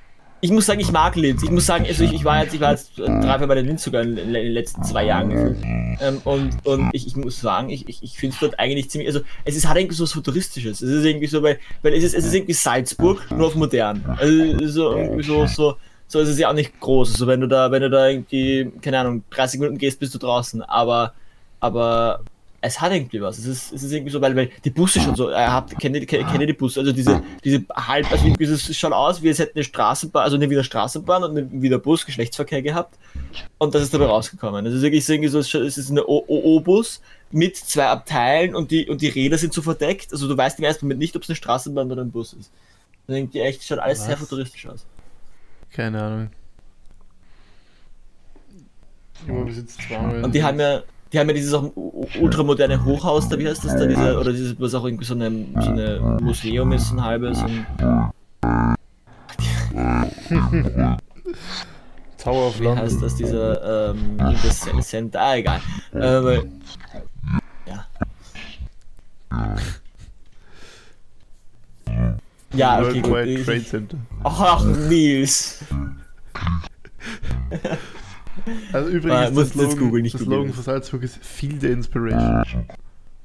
Ich muss sagen, ich mag Linz. Ich muss sagen, also ich, ich war jetzt, ich war jetzt dreimal bei der Linz sogar in, in den letzten zwei Jahren gefühlt. Ähm, und und ich, ich muss sagen, ich, ich, ich finde es dort eigentlich ziemlich, also es ist, hat irgendwie so was Futuristisches. Es ist irgendwie so, weil, weil es ist, es ist irgendwie Salzburg, nur auf modern. Also so, irgendwie so, so, so ist es ja auch nicht groß. Also wenn du da, wenn du da irgendwie, keine Ahnung, 30 Minuten gehst, bist du draußen. Aber, aber es hat irgendwie was. Es ist, es ist irgendwie so, weil, weil die Busse schon so, äh, habt, kennt, ihr, kennt ihr die Busse? Also diese, diese halb, also irgendwie, es schaut aus, wie es hätte eine Straßenbahn, also eine wieder Straßenbahn und eine wieder Bus, Geschlechtsverkehr gehabt. Und das ist dabei rausgekommen. Es ist wirklich so, irgendwie so, es ist eine OO-Bus mit zwei Abteilen und die, und die Räder sind so verdeckt. Also du weißt im ersten Moment nicht, ob es eine Straßenbahn oder ein Bus ist. Also irgendwie echt, schaut alles sehr Was? futuristisch aus. Keine Ahnung. Aber bis jetzt zweimal. Und die haben ja, die haben ja dieses auch ultramoderne Hochhaus, da wie heißt das da, diese, oder dieses, was auch irgendwie so eine, so eine Museum ist, so ein halbes. Und, Tower of wie London. heißt das, dieser, ähm, das Center, ah, egal. Ähm, ja. Ja, okay, World gut. Wide Trade Center. Ach, Nils. Also Ah, übrigens, muss das Slogan, googeln, nicht das. Slogan für Salzburg ist Feel the Inspiration.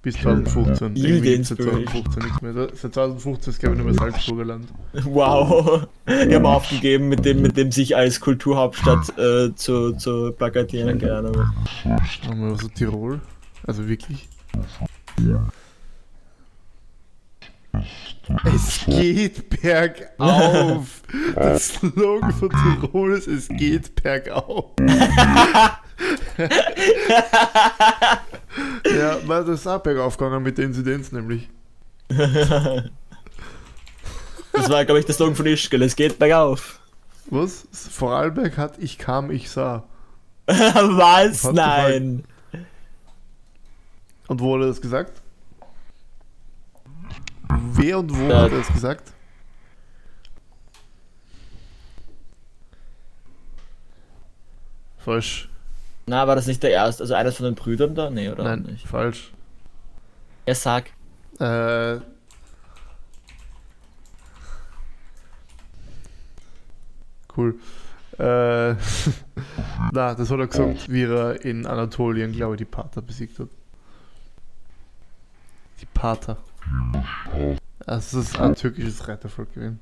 Bis 2015. Yield Irgendwie gibt's seit Inspiration. 2015 nichts mehr. Seit 2015 ist, glaube ich, nur mehr Salzburger Land. Wow. Die haben aufgegeben, mit dem, mit dem sich als Kulturhauptstadt äh, zu, zu plakatieren, keine Ahnung. Haben wir so Tirol? Also wirklich? Es geht bergauf. Der Slogan von Tirol ist, es geht bergauf. ja, weil das ist auch bergauf gegangen mit der Inzidenz nämlich. Das war, glaube ich, der Slogan von Ischgl. Es geht bergauf. Was? Vorarlberg hat Ich kam, ich sah. Was? Nein. Und wo er das gesagt? Wer und wo Ja. hat er das gesagt? Falsch. Na, war das nicht der erste? Also eines von den Brüdern da? Nee, oder? Nein, Nicht. falsch. Er sagt. Äh, cool. Äh, na, das hat er gesagt, wie er in Anatolien, glaube ich, die Pater besiegt hat. Die Pater. Also, das ist ein türkisches Reitervolk gewesen.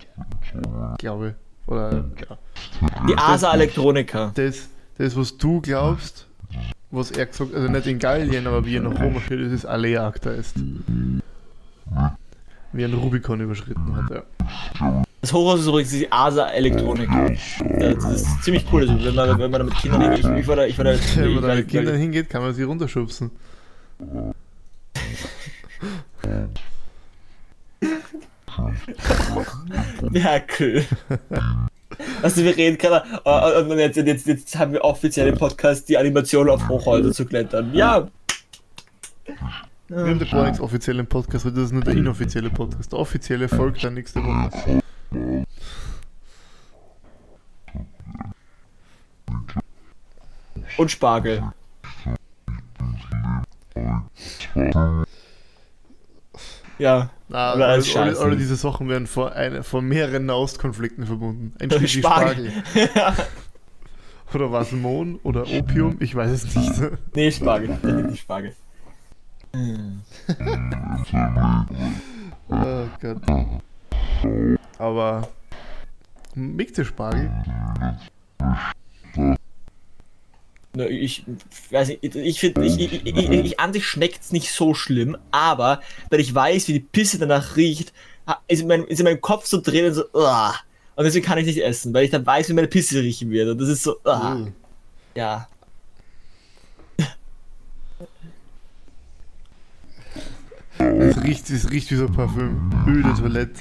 Glaube ich. Oder, ja. Die Asa Elektronika. Das, das, was du glaubst, was er gesagt hat, also nicht in Gallien, aber wie er nach Rom marschiert ist, ist Alea Acta ist. Wie den Rubikon überschritten hat, ja. Das Hochhaus ist übrigens die Asa Elektronika. Das ist ziemlich cool. Also, wenn, man, wenn man da mit Kindern hin, ich, ich war da, ich war da, ich, Wenn man da mit Kindern hingeht, kann man sie runterschubsen. Ja, cool. Also wir reden gerade, äh, und jetzt, jetzt, jetzt haben wir offiziell im Podcast die Animation auf Hochhäuser zu klettern. Ja. Wir haben den gar nichts offiziell im Podcast, das ist nur der inoffizielle Podcast. Der offizielle folgt dann nächste Woche. Und Spargel. Ja. Na, alle, alles alle, scheiße. alle diese Sachen werden vor, eine, vor mehreren Nahostkonflikten verbunden. Einschließlich Spargel. Spargel. Oder was, Mohn oder Opium? Ich weiß es nicht. Nee, Spargel. Definitiv Spargel. Oh Gott. Aber Mikte Spargel? Na, ich weiß nicht, ich finde, ich, ich, ich, ich, an sich schmeckt's nicht so schlimm, aber weil ich weiß, wie die Pisse danach riecht, ist in meinem, ist in meinem Kopf so drin und so, uah. und deswegen kann ich nicht essen, weil ich dann weiß, wie meine Pisse riechen wird und das ist so. Uh. ja. Es riecht, es riecht wie so Parfüm. Öde Toilette.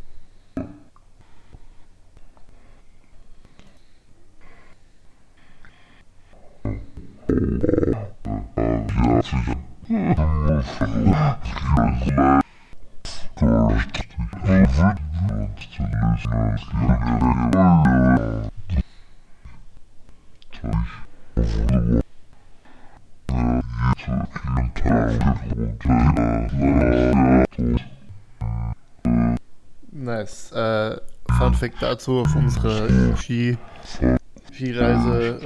Nice. Äh, Fun Fact dazu auf unserer Ski, Skireise.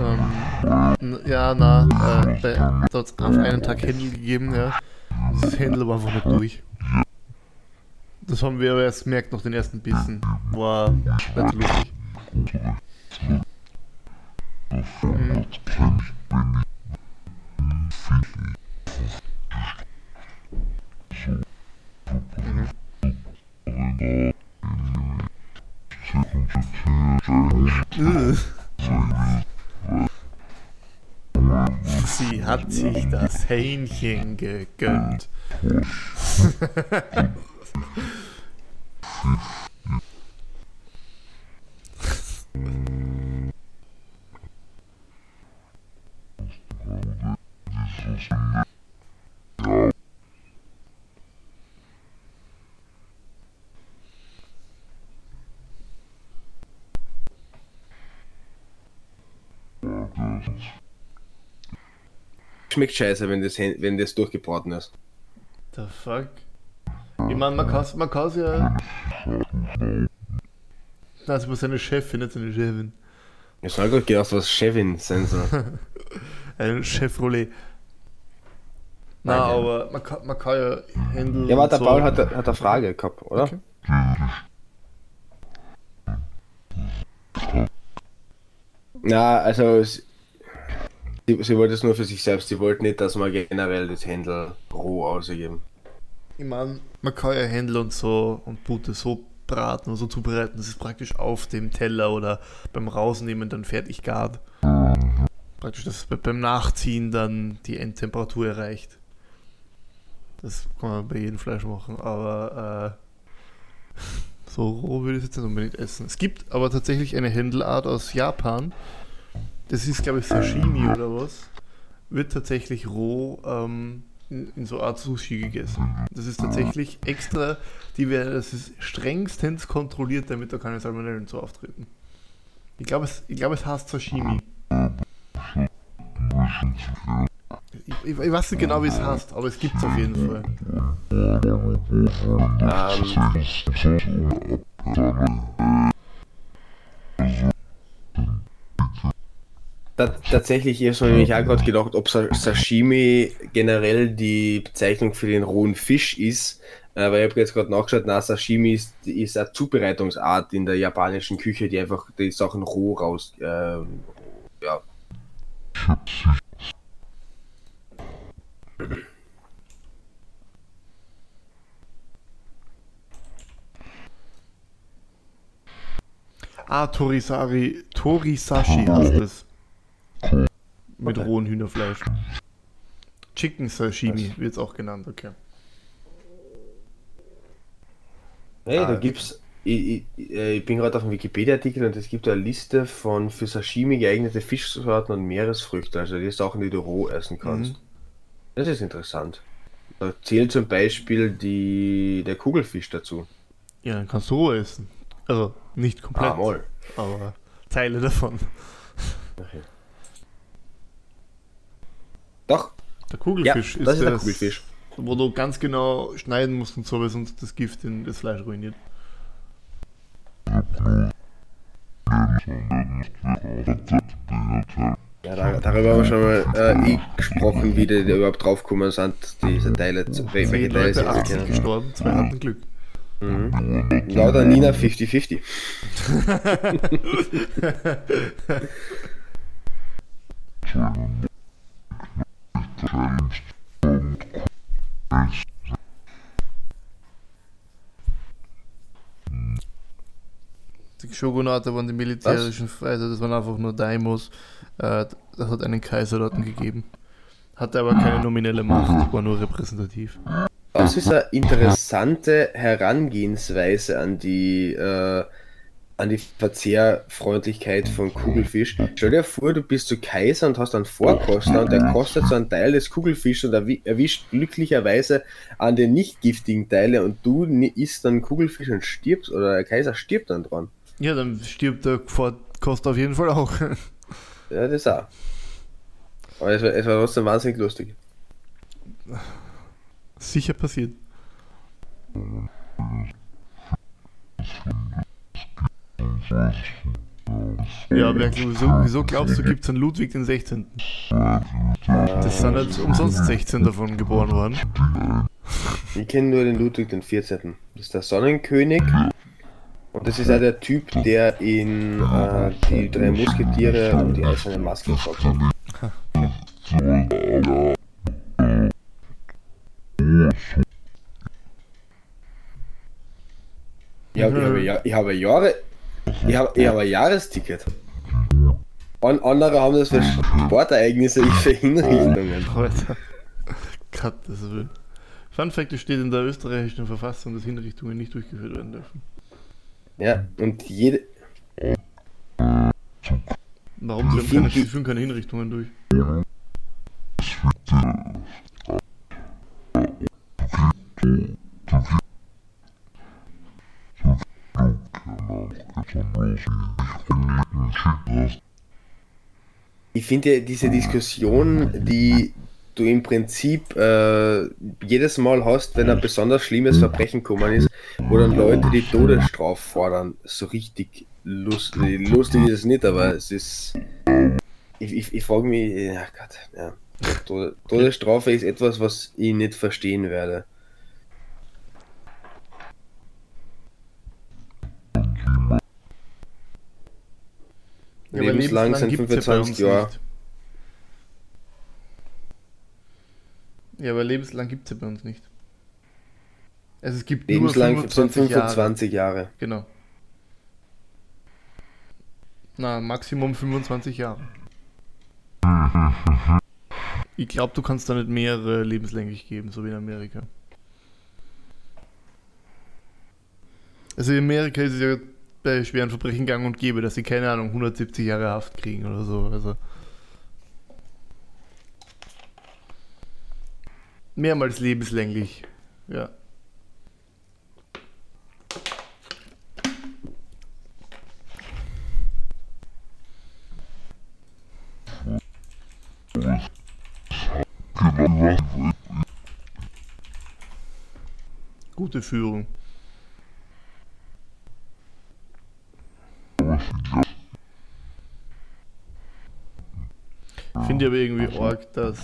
Ähm, ja, na, äh, es auf einen Tag Händel gegeben, ja. Das Händel war einfach nicht durch. Das haben wir aber erst gemerkt nach den ersten Bissen. War nicht lustig. Sich das Hähnchen gegönnt. Schmeckt scheiße, wenn das, wenn das durchgebraten ist. The fuck? Ich meine, man kann man kann's ja. Nein, das war seine Chefin, nicht seine Chefin. Ich habe gerade gedacht, was Chevin sein soll. Ein Chevrolet. Nein, Nein, aber man kann, man kann ja Händel. Ja, aber der so- Paul hat, hat eine Frage gehabt, oder? Okay. Na, also sie, sie wollte es nur für sich selbst. Sie wollte nicht, dass man generell das Händel roh ausgeben. Ich meine, man kann ja Händel und so und Butter so braten und so zubereiten, dass es praktisch auf dem Teller oder beim Rausnehmen dann fertig gart. Praktisch, dass be- beim Nachziehen dann die Endtemperatur erreicht. Das kann man bei jedem Fleisch machen, aber äh, so roh würde ich es jetzt nicht unbedingt essen. Es gibt aber tatsächlich eine Händelart aus Japan. Das ist, glaube ich, Sashimi oder was. Wird tatsächlich roh ähm, in, in so Art Sushi gegessen. Das ist tatsächlich extra, die werden, das ist strengstens kontrolliert, damit da keine Salmonellen so auftreten. Ich glaube, es, ich glaube, es heißt Sashimi. Ich, ich, ich weiß nicht genau, wie es heißt, aber es gibt es auf jeden Fall. Ähm, tatsächlich ist mir nämlich auch gerade gedacht, ob Sa- Sashimi generell die Bezeichnung für den rohen Fisch ist. Äh, weil ich habe jetzt gerade nachgeschaut, na, Sashimi ist, ist eine Zubereitungsart in der japanischen Küche, die einfach die Sachen roh raus. ähm, ja. Ah, Torisari, Torisashi heißt es. Mit rohem Hühnerfleisch. Chicken Sashimi wird es auch genannt, okay. Hey, Ah, da gibt's. Ich, ich, äh, ich bin gerade auf dem Wikipedia-Artikel und es gibt eine Liste von für Sashimi geeignete Fischsorten und Meeresfrüchte, also die Sachen, die du roh essen kannst. Mhm. Das ist interessant. Da zählt zum Beispiel die, der Kugelfisch dazu. Ja, dann kannst du roh essen. Also nicht komplett, Ah, mal. aber Teile davon. Okay. Doch, Der ja, Kugelfisch das ist der das, Kugelfisch. wo du ganz genau schneiden musst und so, weil sonst das Gift in das Fleisch ruiniert. Ja, da, darüber haben wir schon mal äh, gesprochen, wie die da überhaupt draufgekommen sind, diese Teile zu welche Teile sie Leute, 80 kennen. gestorben, zwei hatten Glück. Mhm. Lauter Nina 50-50. Die Shogunate waren die militärischen Feinde, das waren einfach nur Daimos. Äh, das hat einen Kaiser dort gegeben. Hatte aber keine nominelle Macht, war nur repräsentativ. Das ist eine interessante Herangehensweise an die, äh, an die Verzehrfreundlichkeit von Kugelfisch. Stell dir vor, du bist so Kaiser und hast einen Vorkoster und der kostet so einen Teil des Kugelfischs und erwi- erwischt glücklicherweise an den nicht giftigen Teile und du isst dann Kugelfisch und stirbst oder der Kaiser stirbt dann dran. Ja, dann stirbt der Vor- Kost auf jeden Fall auch. Ja, das auch. Aber es war, es war trotzdem wahnsinnig lustig. Sicher passiert. Ja, wer, wieso, wieso glaubst du, gibt es einen Ludwig den 16.? Das sind jetzt umsonst 16 davon geboren worden. Ich kenne nur den Ludwig den 14. Das ist der Sonnenkönig. Und das ist auch der Typ, der in äh, die drei Musketiere und die eiserne Maske gesagt hat. Ja, ich habe, ja, ich habe Jahre, ich habe, ich habe ein Jahresticket. An, andere haben das für Sportereignisse, ich für Hinrichtungen. Alter. Gottes Willen. Fun Fact, es steht in der österreichischen Verfassung, dass Hinrichtungen nicht durchgeführt werden dürfen. Ja, und jede. Warum? Sie, keine, sie führen keine Hinrichtungen durch. Ich finde diese Diskussion, die du im Prinzip äh, jedes Mal hast, wenn ein besonders schlimmes Verbrechen gekommen ist, wo dann Leute die Todesstrafe fordern, so richtig lustig. Lustig ist es nicht, aber es ist. Ich, ich, ich frage mich, ja Gott, ja. Tod- Todesstrafe ist etwas, was ich nicht verstehen werde. Ja, aber Lebenslang sind gibt's ja bei 25 uns Jahre. Ja, aber lebenslang gibt es ja bei uns nicht. Also es gibt Lebenslang nur sind 25 Jahre. 25 Jahre. Genau. Na, Maximum 25 Jahre. Ich glaube, du kannst da nicht mehrere lebenslänglich geben, so wie in Amerika. Also in Amerika ist es ja bei schweren Verbrechen gang und gäbe, dass sie, keine Ahnung, 170 Jahre Haft kriegen oder so. Also mehrmals lebenslänglich. Ja. Gute Führung. Finde ich aber irgendwie arg, dass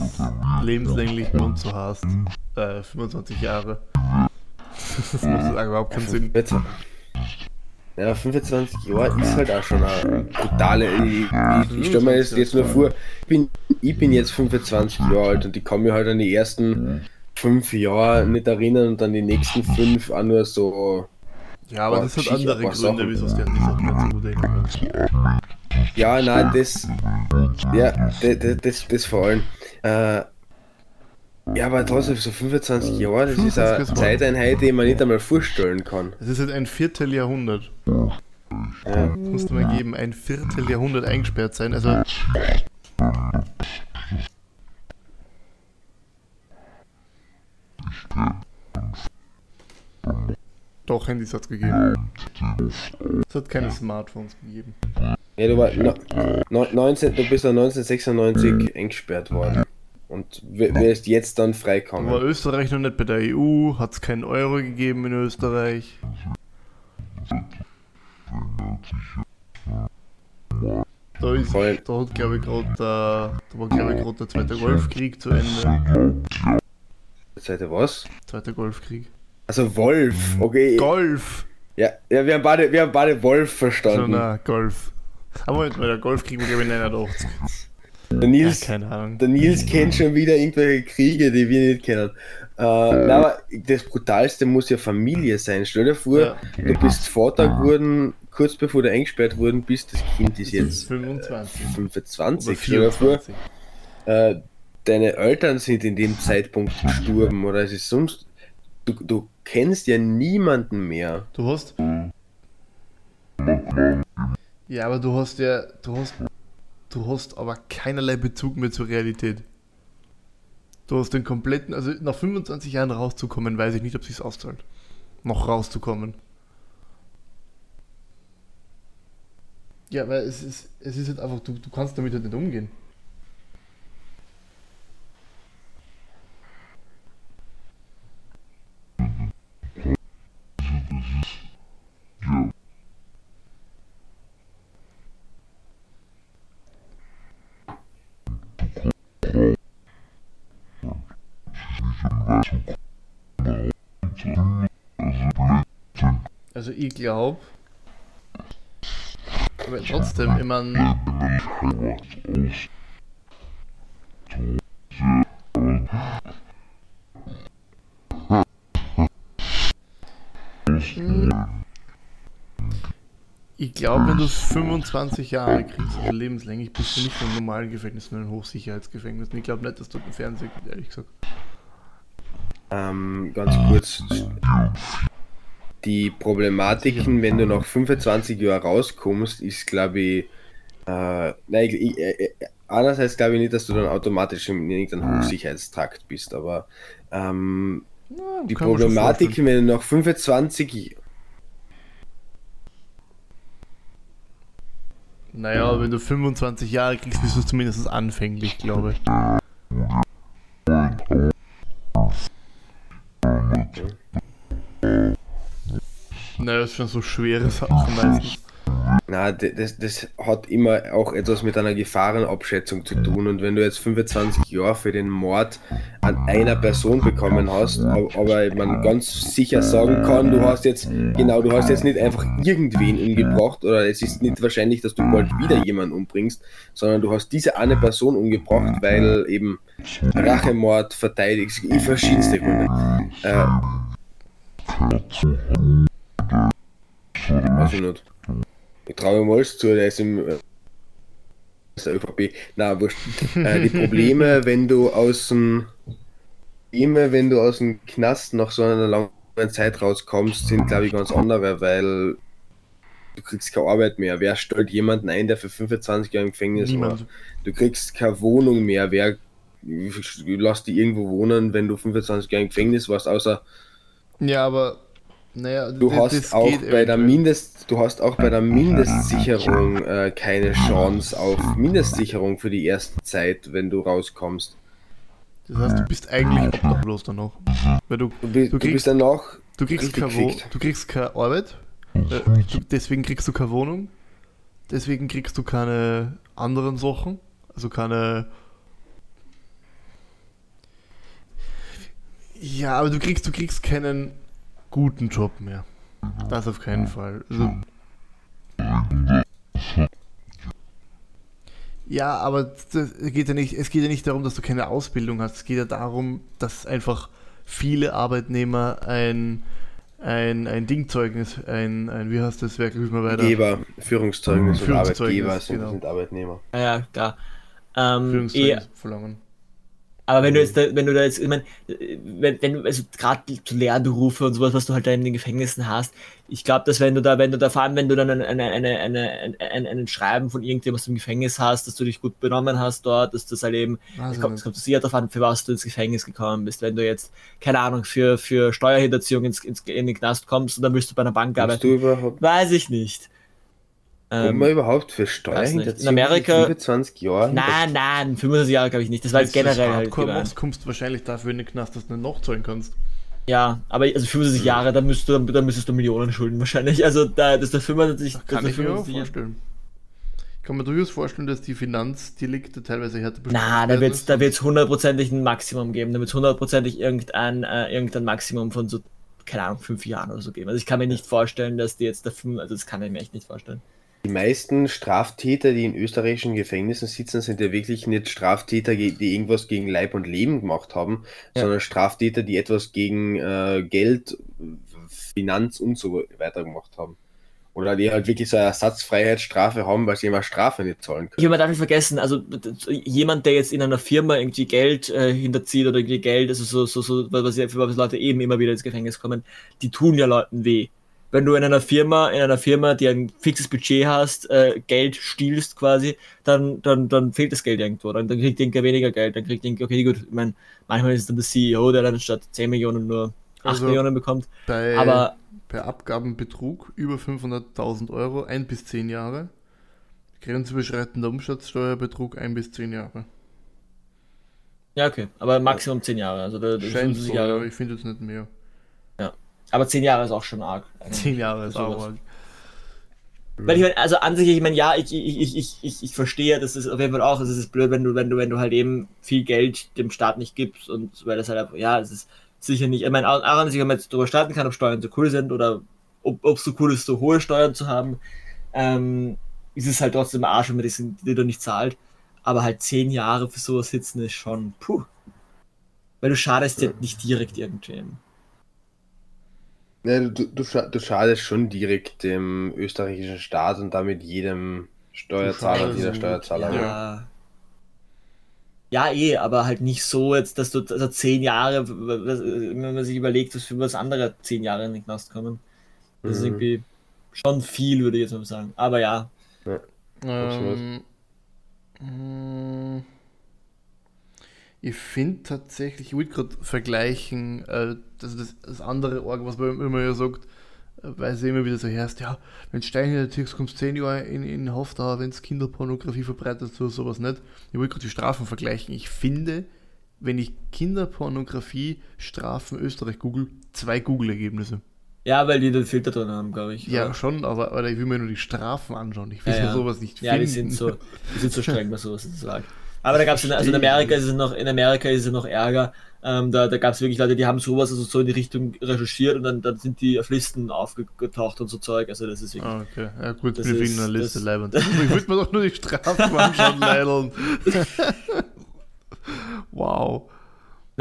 lebenslänglich so heißt. Äh, 25 Jahre. Das macht halt überhaupt keinen Sinn. Ja, 25 Jahre ist halt auch schon eine brutale. Ich, ich, ich stelle mir jetzt, jetzt nur vor, ich bin, ich bin jetzt 25 Jahre alt und ich kann mich halt an die ersten fünf Jahre nicht erinnern und dann die nächsten fünf auch nur so. Ja, aber das hat andere Gründe, wieso es dir nicht so gut. Ja, nein, das. Ja, das, das, das vor allem. Äh, ja, aber trotzdem, so 25 Jahre, das ist 25 eine. Zeiteinheit, die man nicht einmal vorstellen kann. Es ist halt ein Vierteljahrhundert. Ja. Das musst du mal geben, ein Vierteljahrhundert eingesperrt sein. Also. Doch, Handys hat es gegeben. Es hat keine Smartphones gegeben. Ja, du, war, no, no, 19, du bist ja 1996 eingesperrt worden. Und wirst jetzt dann Da war freikommen. Österreich noch nicht bei der EU, hat es keinen Euro gegeben in Österreich. Da ist, Voll. da hat glaube ich gerade der, da war glaube ich gerade der zweite Golfkrieg zu Ende. Seite was? Zweiter Golfkrieg. Also Wolf, okay. Golf! Ja, ja wir, haben beide, wir haben beide Wolf So, verstanden. na, Golf. Aber Moment mal, der Golfkrieg war glaube ich 89. der, Ja, Nils, keine Ahnung. der Nils kennt schon wieder irgendwelche Kriege, die wir nicht kennen. Äh, na, aber das Brutalste muss ja Familie sein. Stell dir vor, Ja. du bist Vater geworden, kurz bevor du eingesperrt worden bist, das Kind ist jetzt 25. 25. Oder Stell dir vor, 24. äh, deine Eltern sind in dem Zeitpunkt gestorben oder es ist sonst. Du, du kennst ja niemanden mehr. Du hast. Ja, aber du hast ja. Du hast. Du hast aber keinerlei Bezug mehr zur Realität. Du hast den kompletten. Also nach 25 Jahren rauszukommen, weiß ich nicht, ob es sich auszahlt. Noch rauszukommen. Ja, weil es ist, es ist halt einfach, du, du kannst damit halt nicht umgehen. Also ich glaube, aber trotzdem, meine, ich glaube, wenn du 25 Jahre kriegst, also lebenslänglich, bist du nicht im normalen Gefängnis, sondern im Hochsicherheitsgefängnis. Und ich glaube nicht, dass dort ein Fernseher gibt, ehrlich gesagt. Ähm, ganz kurz. Die Problematiken, wenn du nach 25 Jahren rauskommst, ist, glaube ich, Äh, nein, ich, ich, ich, einerseits glaube ich nicht, dass du dann automatisch in irgendeinem Hochsicherheitstrakt bist, aber ähm, Ja, die kann man schon Problematik, vorstellen. wenn du nach 25 Naja, wenn du 25 Jahre kriegst, bist du zumindest anfänglich, glaube ich. Naja, das ist schon so schwere Sachen meistens. Na, das, das hat immer auch etwas mit einer Gefahrenabschätzung zu tun. Und wenn du jetzt 25 Jahre für den Mord an einer Person bekommen hast, ab- aber man ganz sicher sagen kann, du hast jetzt, genau, du hast jetzt nicht einfach irgendwen umgebracht oder es ist nicht wahrscheinlich, dass du bald wieder jemanden umbringst, sondern du hast diese eine Person umgebracht, weil eben Rachemord verteidigt, in verschiedenste Gründe. Äh, weiß ich nicht. Ich traue ihm alles zu, der ist im äh, ÖVP. Na, wurscht. Äh, die Probleme, wenn du aus dem Probleme, wenn du aus dem Knast nach so einer langen Zeit rauskommst, sind glaube ich ganz andere, weil du kriegst keine Arbeit mehr. Wer stellt jemanden ein, der für 25 Jahre im Gefängnis war? Niemand. Du kriegst keine Wohnung mehr. Wer lass die irgendwo wohnen, wenn du 25 Jahre im Gefängnis warst, außer Ja, aber naja, Du das- hast das auch geht bei der. Mindest, du hast auch bei der Mindestsicherung äh, keine Chance auf Mindestsicherung für die erste Zeit, wenn du rauskommst. Das heißt, du bist eigentlich obdachlos dann noch. Weil du, Du, Du du kriegst- bist danach du, kriegst keine Wo gefickt. du kriegst keine Arbeit, äh, du, deswegen kriegst du keine Wohnung, deswegen kriegst du keine anderen Sachen, also keine. Ja, aber du kriegst, du kriegst keinen guten Job mehr. Das auf keinen Fall. Also, ja, aber das geht ja nicht, es geht ja nicht darum, dass du keine Ausbildung hast. Es geht ja darum, dass einfach viele Arbeitnehmer ein, ein, ein Dingzeugnis, ein, ein, wie heißt das, wer hilft mir weiter? Geber, Führungszeugnis und Führungszeugnis, Arbeitgeber sind, genau. sind Arbeitnehmer. Ja, klar. Ähm, eh, Führungszeugnis verlangen. Aber wenn du jetzt, da, wenn du da jetzt, ich meine, wenn, wenn du, also gerade zu Lehrberufe und sowas, was du halt da in den Gefängnissen hast, ich glaube, dass wenn du da, wenn du da, vor allem wenn du dann eine, eine, eine, ein, ein, Schreiben von irgendjemandem aus dem Gefängnis hast, dass du dich gut benommen hast dort, dass das halt eben, Also es kommt, es kommt sicher darauf an, für was du ins Gefängnis gekommen bist. Wenn du jetzt, keine Ahnung, für, für Steuerhinterziehung ins, ins, in den Knast kommst und dann willst du bei einer Bank arbeiten, du überhaupt, weiß ich nicht. Ähm, man überhaupt für nicht. In Amerika- 25 Jahre? nein, nein, 25 Jahre glaube ich nicht. Das war jetzt Wenn du generell halt machst, kommst du wahrscheinlich dafür in den Knast, dass du nicht nachzahlen kannst. Ja, aber also 65 Jahre, da müsstest du, da müsstest du Millionen schulden wahrscheinlich. Also da das ist der 95, Das kann ich mir auch 75 vorstellen. Ich kann mir durchaus vorstellen, dass die Finanzdelikte teilweise härter Na, da wird's, als da wird's hundertprozentig ein Maximum geben. Da wird's hundertprozentig irgendein, äh, irgendein Maximum von so, keine Ahnung, fünf Jahren oder so geben. Also ich kann mir nicht vorstellen, dass die jetzt da fünf, also das kann ich mir echt nicht vorstellen. Die meisten Straftäter, die in österreichischen Gefängnissen sitzen, sind ja wirklich nicht Straftäter, die irgendwas gegen Leib und Leben gemacht haben, Ja. sondern Straftäter, die etwas gegen äh, Geld, Finanz und so weiter gemacht haben. Oder die halt wirklich so eine Ersatzfreiheitsstrafe haben, weil sie immer Strafe nicht zahlen Ich können. habe darf nicht vergessen, also jemand, der jetzt in einer Firma irgendwie Geld äh, hinterzieht oder irgendwie Geld, also so, so, so, was, was Leute eben immer wieder ins Gefängnis kommen, die tun ja Leuten weh. Wenn du in einer Firma, in einer Firma, die ein fixes Budget hast, äh, Geld stiehlst quasi, dann, dann, dann fehlt das Geld irgendwo. Dann, dann kriegt irgendwer weniger Geld. Dann kriegt irgendwer, okay, gut, ich meine, manchmal ist es dann der CEO, der dann statt 10 Millionen nur 8 Also- Millionen bekommt. bei, Aber bei Abgabenbetrug über 500.000 Euro, ein bis zehn Jahre. Grenzüberschreitender Umsatzsteuerbetrug, ein bis zehn Jahre. ja, okay, aber Maximum 10 Jahre. Also da, das Scheint 50 so, Jahre. aber ich finde jetzt nicht mehr. Aber 10 Jahre ist auch schon arg. Zehn Jahre ist auch arg. Weil ich meine, also an sich, ich meine, ja, ich, ich, ich, ich, ich, verstehe, das ist auf jeden Fall auch, es ist blöd, wenn du, wenn du, wenn du halt eben viel Geld dem Staat nicht gibst und weil das halt einfach, ja, es ist sicher nicht, ich meine, auch an sich, wenn man jetzt darüber starten kann, ob Steuern so cool sind oder ob es so cool ist, so hohe Steuern zu haben, ähm, ist es halt trotzdem Arsch, wenn man die, sind- die du nicht zahlt. Aber halt zehn Jahre für sowas sitzen ist schon, puh. Weil du schadest dir nicht direkt irgendwem. Ja, du, du, du schadest schon direkt dem österreichischen Staat und damit jedem Steuerzahler, jeder Steuerzahler. Ja. Ja, eh, aber halt nicht so jetzt, dass du also zehn Jahre, wenn man sich überlegt, was für was andere zehn Jahre in den Knast kommen. Das ist Mhm. irgendwie schon viel, würde ich jetzt mal sagen. Aber ja, Ähm, mm, ich finde tatsächlich, ich wollte gerade vergleichen, äh, das, das, das andere Org, was man immer ja sagt, äh, weil es immer wieder so herrscht, ja, wenn Stein in der Tix kommst 10 Jahre in, in Haft, wenn es Kinderpornografie verbreitet, so sowas nicht. Ich wollte gerade die Strafen vergleichen. Ich finde, wenn ich Kinderpornografie Strafen Österreich google, zwei Google-Ergebnisse. Ja, weil die den Filter drin haben, glaube ich. Ja, oder? schon, aber, aber ich will mir nur die Strafen anschauen. Ich will ja, ja. sowas nicht ja, finden. Ja, die sind so, die sind so streng, was sowas sagt. Aber da gab es, also in Amerika ist es noch, in Amerika ist es noch ärger. Ähm, da da gab es wirklich Leute, die haben sowas also so in die Richtung recherchiert und dann, dann sind die auf Listen aufgetaucht und so Zeug. Also das ist wirklich. Ah, okay. Ja gut, wir finden eine Liste leibend. ich würde mir doch nur die Strafen anschauen, leider. wow.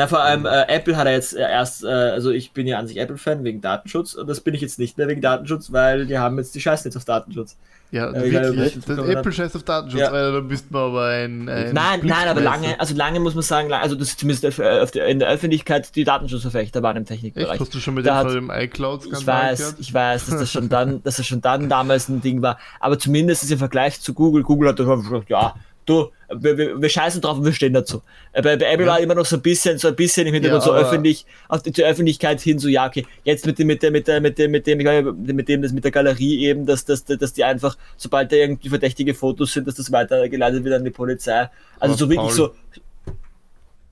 Na, vor allem äh, Apple hat er jetzt äh, erst, äh, also ich bin ja an sich Apple-Fan wegen Datenschutz und das bin ich jetzt nicht mehr wegen Datenschutz, weil die haben jetzt die Scheiße jetzt auf Datenschutz. Ja, äh, wirklich. Das Apple scheißt auf Datenschutz, ja. weil dann bist du aber ein. ein nein, nein, aber lange, also lange muss man sagen, also das ist zumindest in der Öffentlichkeit die Datenschutzverfechter waren im Technikbereich. Echt? Hast du schon mit da dem iCloud Ich weiß, gehört? ich weiß, dass das schon dann, dass das schon dann damals ein Ding war. Aber zumindest ist im Vergleich zu Google, Google hat gesagt, ja, du, wir, wir, wir, scheißen drauf und wir stehen dazu. Äh, bei, bei Apple ja. war immer noch so ein bisschen, so ein bisschen im Hintergrund ja, so öffentlich, auf die, zur Öffentlichkeit hin, so, ja, okay, jetzt mit dem, mit der, mit der, mit dem, mit dem, mit dem, das mit der Galerie eben, dass, dass, dass die einfach, sobald da irgendwie verdächtige Fotos sind, dass das weitergeleitet wird an die Polizei. Also aber so wirklich so,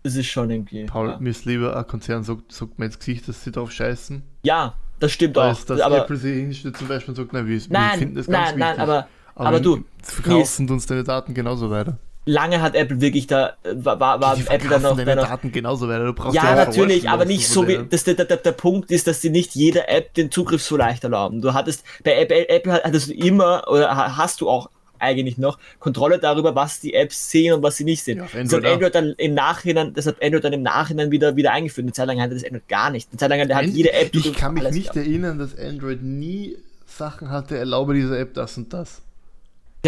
das ist schon irgendwie. Paul, ja. mir ist lieber ein Konzern sagt, sagt mir ins Gesicht, dass sie drauf scheißen. Ja, das stimmt auch. Dass aber, Apple sich hinstellt zum Beispiel und sagt, na, wir, nein, wir finden das ganz nein, wichtig. Nein, aber aber, aber du. Verkaufen uns deine Daten genauso weiter. Lange hat Apple wirklich da, war, war die Apple dann noch. deine noch, Daten genauso weiter. Du brauchst ja, natürlich, aber nicht so wie, das, der, der, der Punkt ist, dass sie nicht jeder App den Zugriff so leicht erlauben. Du hattest, bei Apple, Apple hattest du immer, oder hast du auch eigentlich noch Kontrolle darüber, was die Apps sehen und was sie nicht sehen. Ja, das hat Android dann im Nachhinein, das hat Android dann im Nachhinein wieder, wieder eingeführt. Eine Zeit lang hatte das Android gar nicht. Eine Zeit lang hat jede App. Ich kann mich nicht gehabt. erinnern, dass Android nie Sachen hatte, erlaube diese App das und das.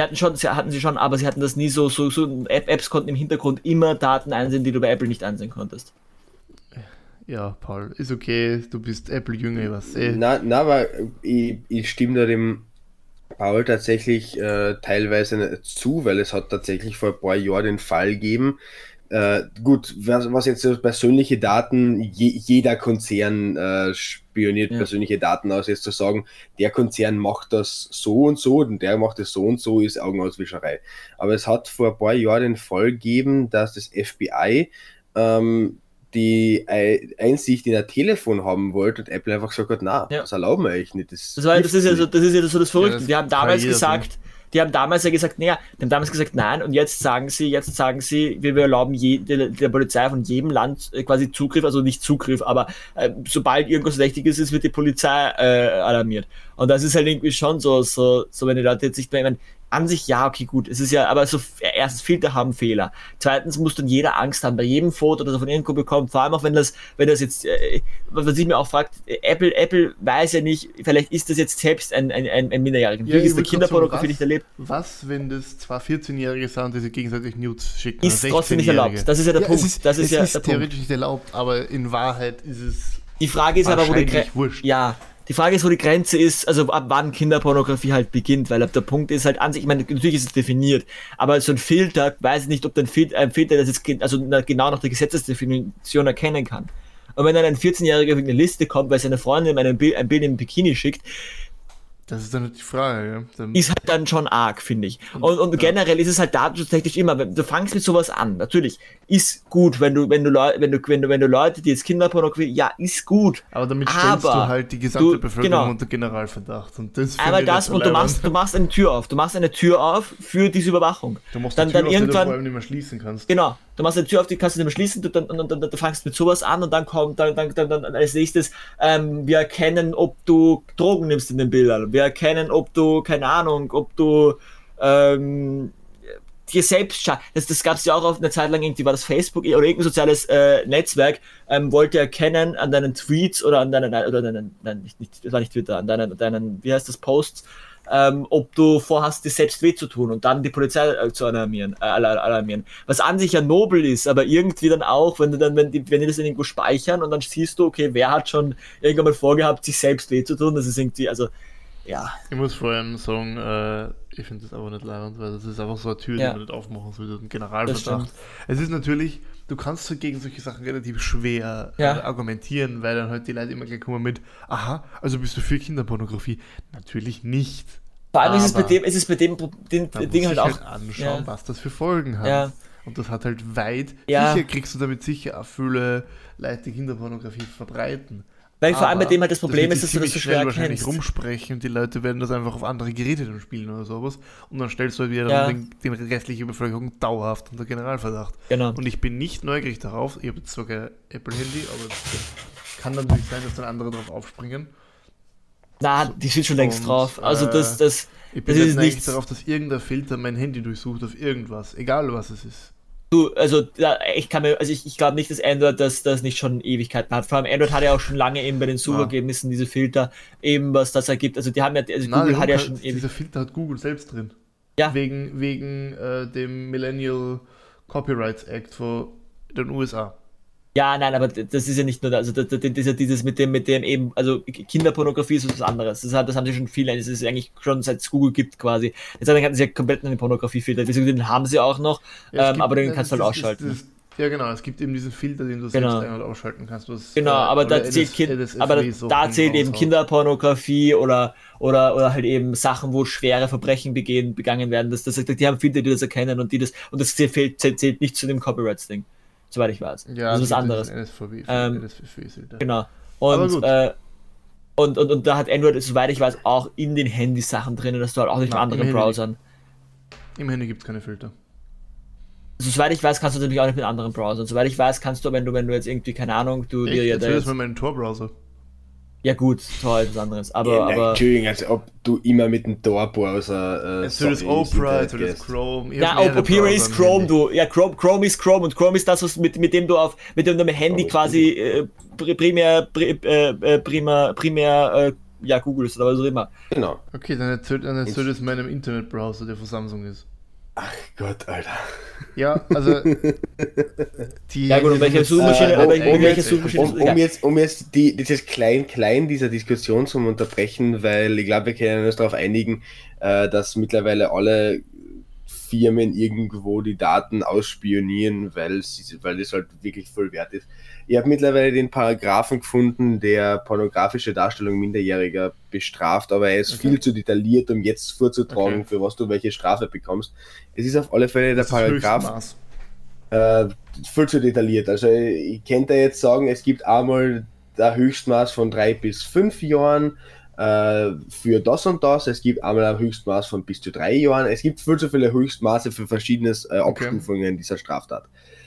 Sie hatten schon, sie hatten sie schon, aber sie hatten das nie so, so, so Apps konnten im Hintergrund immer Daten einsehen, die du bei Apple nicht einsehen konntest. Ja, Paul, ist okay, du bist Apple-Jünger, was eh. Na, na, aber ich, ich stimme da dem Paul tatsächlich äh, teilweise zu, weil es hat tatsächlich vor ein paar Jahren den Fall gegeben, äh, gut, was, was, jetzt so persönliche Daten, je, jeder Konzern äh, spioniert ja. persönliche Daten aus, jetzt zu sagen, der Konzern macht das so und so und der macht das so und so, ist Augenauswischerei. Aber es hat vor ein paar Jahren den Fall gegeben, dass das FBI ähm, die Einsicht in ein Telefon haben wollte und Apple einfach gesagt hat, na, ja. das erlauben wir euch nicht. Das, das, war, das, ist ja so, das ist ja so das Verrückte. Ja, das Wir haben damals gesagt, die haben damals ja gesagt, naja, die haben damals gesagt, nein, und jetzt sagen sie, jetzt sagen sie, wir, erlauben je, der, der, Polizei von jedem Land äh, quasi Zugriff, also nicht Zugriff, aber äh, sobald irgendwas Verdächtiges ist, wird die Polizei äh, alarmiert. Und das ist halt irgendwie schon so, so, so wenn die Leute jetzt nicht mehr, ich meine, an sich ja, okay, gut. Es ist ja, aber so, erstens, Filter haben Fehler. Zweitens muss dann jeder Angst haben bei jedem Foto, das er von irgendwo bekommt. Vor allem auch, wenn das, wenn das jetzt, äh, was ich mir auch fragt, Apple, Apple weiß ja nicht, vielleicht ist das jetzt selbst ein, ein, ein, ein Minderjähriger. Ja, ist der Kinderpornografie nicht erlebt. Was, wenn das zwei 14-Jährige sind, die sich gegenseitig Nudes schicken? Ist trotzdem nicht erlaubt. Das ist ja der ja, Punkt. Ist, das ist es ja ist theoretisch Punkt. nicht erlaubt, aber in Wahrheit ist es. Die Frage ist aber, wo die Grenze. Ja, die Frage ist, wo die Grenze ist, also ab wann Kinderpornografie halt beginnt, weil ab der Punkt ist halt an sich, ich meine, natürlich ist es definiert, aber so ein Filter, weiß ich nicht, ob ein Filter, ein Filter das jetzt also genau nach der Gesetzesdefinition erkennen kann. Und wenn dann ein 14-Jähriger auf eine Liste kommt, weil seine Freundin Bild, ein Bild im Bikini schickt, das ist dann die Frage, ja. Ist halt dann schon arg, finde ich. Und, und ja. generell ist es halt datenschutztechnisch immer, du fangst mit sowas an. Natürlich ist gut, wenn du, wenn du Leute, wenn du, wenn du, wenn du Leute, die jetzt Kinderpornografie, ja, ist gut. Aber damit stellst aber du halt die gesamte du, Bevölkerung genau. unter Generalverdacht. Und das Einmal das und du machst, du machst eine Tür auf. Du machst eine Tür auf für diese Überwachung. Du machst dann, Tür dann auf, irgendwann, die du vor allem nicht mehr schließen kannst. Genau. Du machst eine Tür auf, die kannst du nicht mehr schließen, du, dann, dann, dann, dann, fangst mit sowas an und dann kommt dann, dann, dann, dann als nächstes, ähm, wir erkennen, ob du Drogen nimmst in den Bildern. Wir erkennen, ob du, keine Ahnung, ob du ähm, dir selbst das, das gab es ja auch auf einer Zeit lang irgendwie war das Facebook oder irgendein soziales äh, Netzwerk ähm, wollte erkennen an deinen Tweets oder an deinen oder deinen nein nicht, nicht das war nicht Twitter an deinen deinen wie heißt das Posts ähm, ob du vorhast, dir selbst weh zu tun und dann die Polizei äh, zu alarmieren, äh, alarmieren. Was an sich ja nobel ist, aber irgendwie dann auch, wenn du dann, wenn die, wenn die das irgendwo speichern und dann siehst du, okay, wer hat schon irgendwann mal vorgehabt, sich selbst weh zu tun, das ist irgendwie, also ja. Ich muss vor allem sagen, äh, ich finde das aber nicht leibend, weil das ist einfach so eine Tür, Ja. die man nicht aufmachen sollte, ein Generalverdacht. Es ist natürlich, du kannst so gegen solche Sachen relativ schwer Ja. äh, argumentieren, weil dann halt die Leute immer gleich kommen mit, aha, also bist du für Kinderpornografie? Natürlich nicht. Vor allem ist es bei dem, ist es bei dem Man Ding halt auch. halt anschauen, ja. was das für Folgen hat. Ja. Und das hat halt weit, Ja. sicher kriegst du damit sicher Leute, die Kinderpornografie verbreiten. Weil vor allem bei dem halt das Problem wird ist, dass du das so schwer schnell wahrscheinlich kennst. rumsprechen und die Leute werden das einfach auf andere Geräte dann spielen oder sowas. Und dann stellst du halt wieder Ja. den, den restliche Bevölkerung dauerhaft unter Generalverdacht. Genau. Und ich bin nicht neugierig darauf, ich habe jetzt zwar kein Apple-Handy, aber kann natürlich sein, dass dann andere drauf aufspringen. Na, die steht schon längst Und, drauf. Also äh, das, das, Ich bin Das ist nichts- darauf, dass irgendein Filter mein Handy durchsucht auf irgendwas, egal was es ist. du, also ja, ich kann mir, also ich, ich glaube nicht, dass Android das, das nicht schon Ewigkeiten hat. Vor allem Android hat ja auch schon lange eben bei den Suchergebnissen diese Filter, eben was das ergibt. Also die haben ja, also Nein, Google hat ja Luca, schon ewig. dieser Filter hat Google selbst drin. Ja. Wegen, wegen äh, dem Millennial Copyrights Act von den USA. Ja, nein, aber das ist ja nicht nur, da- also das, das, das ist ja dieses mit dem, mit dem eben, also Kinderpornografie ist was anderes. Das, hat, das haben sie schon viele, das ist eigentlich schon seit es Google gibt quasi. Jetzt hatten sie ja komplett einen Pornografiefilter, deswegen den haben sie auch noch, Ja, ähm, gibt- aber den das- kannst du halt das- ausschalten. das- ja, genau, es gibt eben diesen Filter, den du Genau. selbst ein- und ausschalten kannst. Was, Genau, äh, aber da zählt, kind, aber da, so da zählt eben. Kinderpornografie oder, oder, oder halt eben Sachen, wo schwere Verbrechen begehen, begangen werden. Das, das, die haben Filter, die das erkennen und die das, und das zählt, zählt, zählt nicht zu dem Copyrights-Ding, soweit ich weiß. Ja, das ist was anderes. Ähm. Genau. Und, äh, und, und, und da hat Android, soweit ich weiß, auch in den Handys Sachen drinnen, dass du halt auch nicht mit Na, im anderen Handy. Browsern. Im Handy gibt es keine Filter. Also, soweit ich weiß, kannst du natürlich auch nicht mit anderen Browsern. Soweit ich weiß, kannst du, wenn du, wenn du jetzt irgendwie, keine Ahnung, du Ich dir ja das jetzt, mal meinen Tor-Browser. Ja gut, toll, was anderes. Aber, Ja, nein, aber Entschuldigung, als ob du immer mit dem Tor-Browser. Äh, Erzähl das Opera, erzähl das. Chrome. Ja, Opera ist Chrome, du. Ja, Chrome, Chrome ist Chrome und Chrome ist das, was mit, mit dem du auf, mit dem du mit Handy Chrome ist quasi äh, pri- primär, pri, äh, äh, primär, primär, äh, ja, googelst oder was auch immer. Genau. Okay, dann erzähl, dann erzähl das meinem Internetbrowser, der von Samsung ist. Ach Gott, Alter. Ja, also. die Ja, gut, und welche Suchmaschine, Äh, aber um- welche, um welche Suchmaschine Um, um jetzt, um jetzt die, dieses Klein-Klein dieser Diskussion zu unterbrechen, weil ich glaube, wir können uns darauf einigen, äh, dass mittlerweile alle Firmen irgendwo die Daten ausspionieren, weil, sie, weil das halt wirklich voll wert ist. Ich habe mittlerweile den Paragraphen gefunden, der pornografische Darstellung Minderjähriger bestraft, aber er ist Okay. viel zu detailliert, um jetzt vorzutragen, Okay. für was du welche Strafe bekommst. Es ist auf alle Fälle der Paragraph äh, viel zu detailliert. Also ich könnte jetzt sagen, es gibt einmal der Höchstmaß von drei bis fünf Jahren äh, für das und das. Es gibt einmal ein Höchstmaß von bis zu drei Jahren. Es gibt viel zu viele Höchstmaße für verschiedene äh, Okay. Abstufungen dieser Straftat.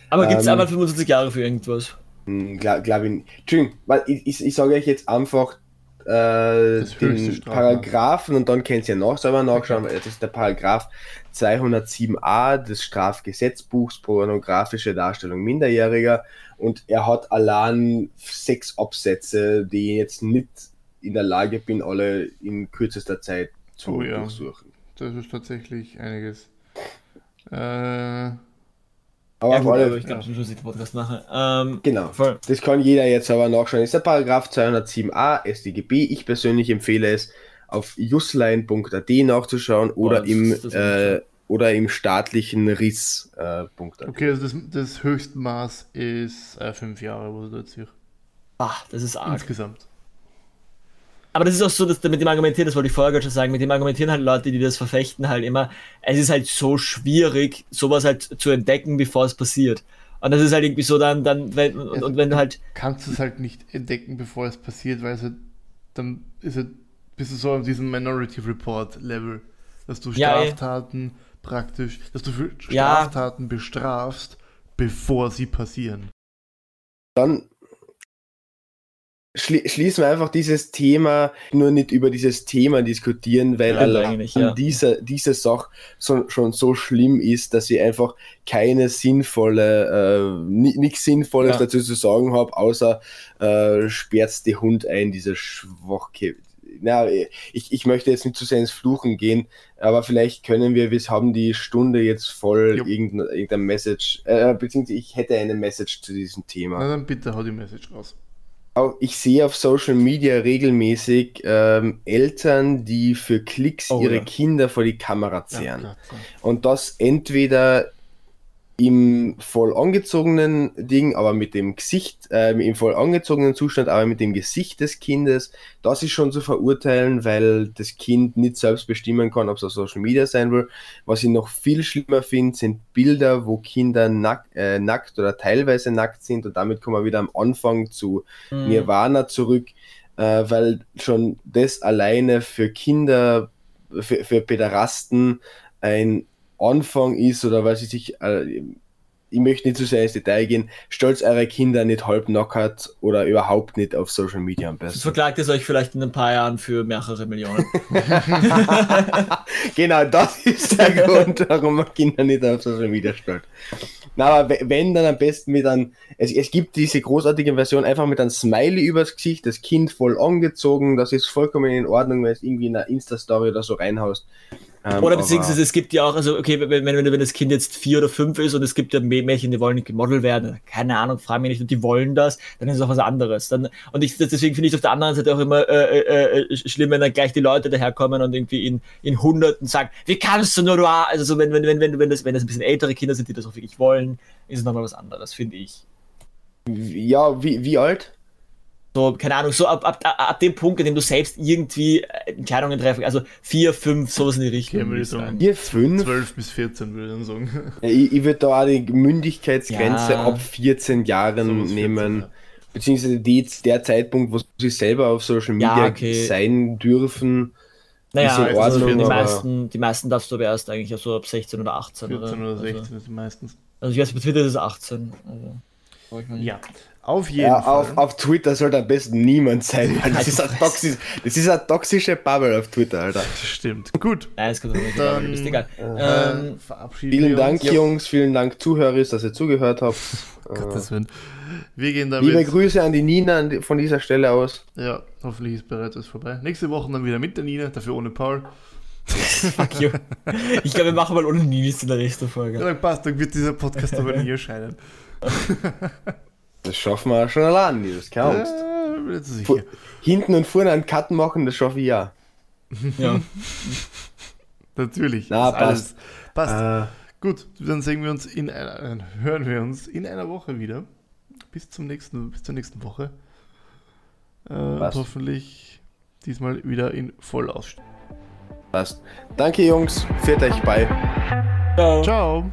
Aber gibt es Ähm, einmal 25 Jahre für irgendwas? Hm, Glaube glaub ich. Entschuldigung, weil ich, ich, ich sage euch jetzt einfach äh, den. Paragraphen und dann könnt ihr noch selber nachschauen. weil Das ist der Paragraph 207a des Strafgesetzbuchs pornografische Darstellung Minderjähriger und er hat allein sechs Absätze, die jetzt nicht in der Lage bin, alle in kürzester Zeit zu Oh ja. durchsuchen. Das ist tatsächlich einiges. Äh, Aber Ja, gut, alle aber ich glaube, ich muss den Podcast machen. Ähm, Genau. voll. Das kann jeder jetzt aber nachschauen. Das ist der Paragraph 207a StGB. Ich persönlich empfehle es, auf jusline.at nachzuschauen oder, das- im, äh, oder im staatlichen Riss. Äh, okay, also das, das Höchstmaß ist äh, fünf Jahre, wo du jetzt hier. Ah, das ist arg. Insgesamt. Aber das ist auch so, dass mit dem Argumentieren, das wollte ich vorher gerade schon sagen, mit dem Argumentieren halt Leute, die das verfechten, halt immer, es ist halt so schwierig, sowas halt zu entdecken, bevor es passiert. Und das ist halt irgendwie so dann, dann, wenn, und, und wenn du halt, Kannst du es halt nicht entdecken, bevor es passiert, weil es halt, dann ist halt, bist du so auf diesem Minority Report Level, dass du Ja, ey. Straftaten praktisch, dass du für Ja. Straftaten bestrafst, bevor sie passieren. Dann schli schließen wir einfach dieses Thema, nur nicht über dieses Thema diskutieren, weil Ja, ja. diese, diese Sache so, schon so schlimm ist, dass ich einfach keine sinnvolle, äh, nichts Sinnvolles Ja. dazu zu sagen habe, außer äh, sperrt die Hund ein, diese Schwachke. Na, ich, ich möchte jetzt nicht zu sehr ins Fluchen gehen, aber vielleicht können wir, wir haben die Stunde jetzt voll Jo. irgendein, irgendein Message, äh, beziehungsweise ich hätte eine Message zu diesem Thema. Na dann bitte hau die Message raus. Ich sehe auf Social Media regelmäßig ähm, Eltern, die für Klicks Oh, ihre ja. Kinder vor die Kamera zehren. Ja. Und das entweder im voll angezogenen Ding, aber mit dem Gesicht, äh, im voll angezogenen Zustand, aber mit dem Gesicht des Kindes, das ist schon zu verurteilen, weil das Kind nicht selbst bestimmen kann, ob es auf Social Media sein will. Was ich noch viel schlimmer finde, sind Bilder, wo Kinder nack, äh, nackt oder teilweise nackt sind und damit kommen wir wieder am Anfang zu Mhm. Nirvana zurück, äh, weil schon das alleine für Kinder, für, für Päderasten ein Anfang ist oder weil sie sich, äh, ich möchte nicht zu sehr ins Detail gehen, stolz eure Kinder nicht halb knockert oder überhaupt nicht auf Social Media am Das besten. verklagt es euch vielleicht in ein paar Jahren für mehrere Millionen. genau, das ist der Grund, warum man Kinder nicht auf Social Media stellt. Na, aber we- wenn, dann am besten mit einem, es, es gibt diese großartige Version einfach mit einem Smiley übers Gesicht, das Kind voll angezogen, das ist vollkommen in Ordnung, wenn es irgendwie in einer Insta-Story oder so reinhaust. Ähm, Oder aber- beziehungsweise es gibt ja auch, also okay, wenn, wenn, wenn das Kind jetzt vier oder fünf ist und es gibt ja Mä- Mädchen, die wollen nicht gemodelt werden, keine Ahnung, frage mich nicht, und die wollen das, dann ist es auch was anderes. Dann, und ich, deswegen finde ich es auf der anderen Seite auch immer äh, äh, äh, schlimm, wenn dann gleich die Leute daherkommen und irgendwie in, in Hunderten sagen, wie kannst du nur, du Ar-" also so, wenn, wenn, wenn, wenn, wenn, das, wenn das ein bisschen ältere Kinder sind, die das auch wirklich wollen, ist es nochmal was anderes, finde ich. Ja, wie, wie alt? So, keine Ahnung, so ab, ab, ab, dem Punkt, in dem du selbst irgendwie äh, Entscheidungen treffen, also vier, fünf, sowas in die Richtung. Okay, würde ich sagen. sagen. Vier, fünf? 12 bis 14 würde ich dann sagen. Ich, ich würde da auch die Mündigkeitsgrenze Ja. ab 14 Jahren 14, nehmen. ja. Beziehungsweise die, der Zeitpunkt, wo sie selber auf Social Media Ja, okay. sein dürfen. Naja, Ist in also Ordnung, die, meisten, die meisten darfst du aber erst eigentlich so ab 16 oder 18. 14 oder Also- 16 ist meistens. Also ich weiß, bei Twitter ist es 18. Also. Ja, auf jeden Ja, Fall. auf, auf Twitter sollte am besten niemand sein, weil das ist, eine toxisch, das ist eine toxische Bubble auf Twitter, Alter. Das stimmt. Gut. Nein, es kommt nicht. Dann- Ist egal. Äh, Ähm, verabschieden Vielen wir Dank, uns. Jungs, vielen Dank, Zuhörer, dass ihr zugehört habt. Gottes Willen. Wir gehen Liebe damit. Grüße an die Nina von dieser Stelle aus. Ja, hoffentlich ist bereits alles vorbei. Nächste Woche dann wieder mit der Nina, dafür ohne Paul. fuck you. Ich glaube, wir machen mal ohne Nils in der nächsten Ja, Folge. dann passt, dann wird dieser Podcast aber nie erscheinen. Das schaffen wir schon allein, Nils, keine Angst. Äh. Hinten und vorne einen Cut machen, das schaffe ich ja. Ja. Natürlich. Na, ist alles- Passt. Äh, Gut, dann sehen wir uns in einer, äh, hören wir uns in einer Woche wieder. Bis zum nächsten, bis zur nächsten Woche. Äh, und Passt. hoffentlich diesmal wieder in Vollausstattung. passt. Danke, Jungs. Führt euch bei. Ciao. Ciao.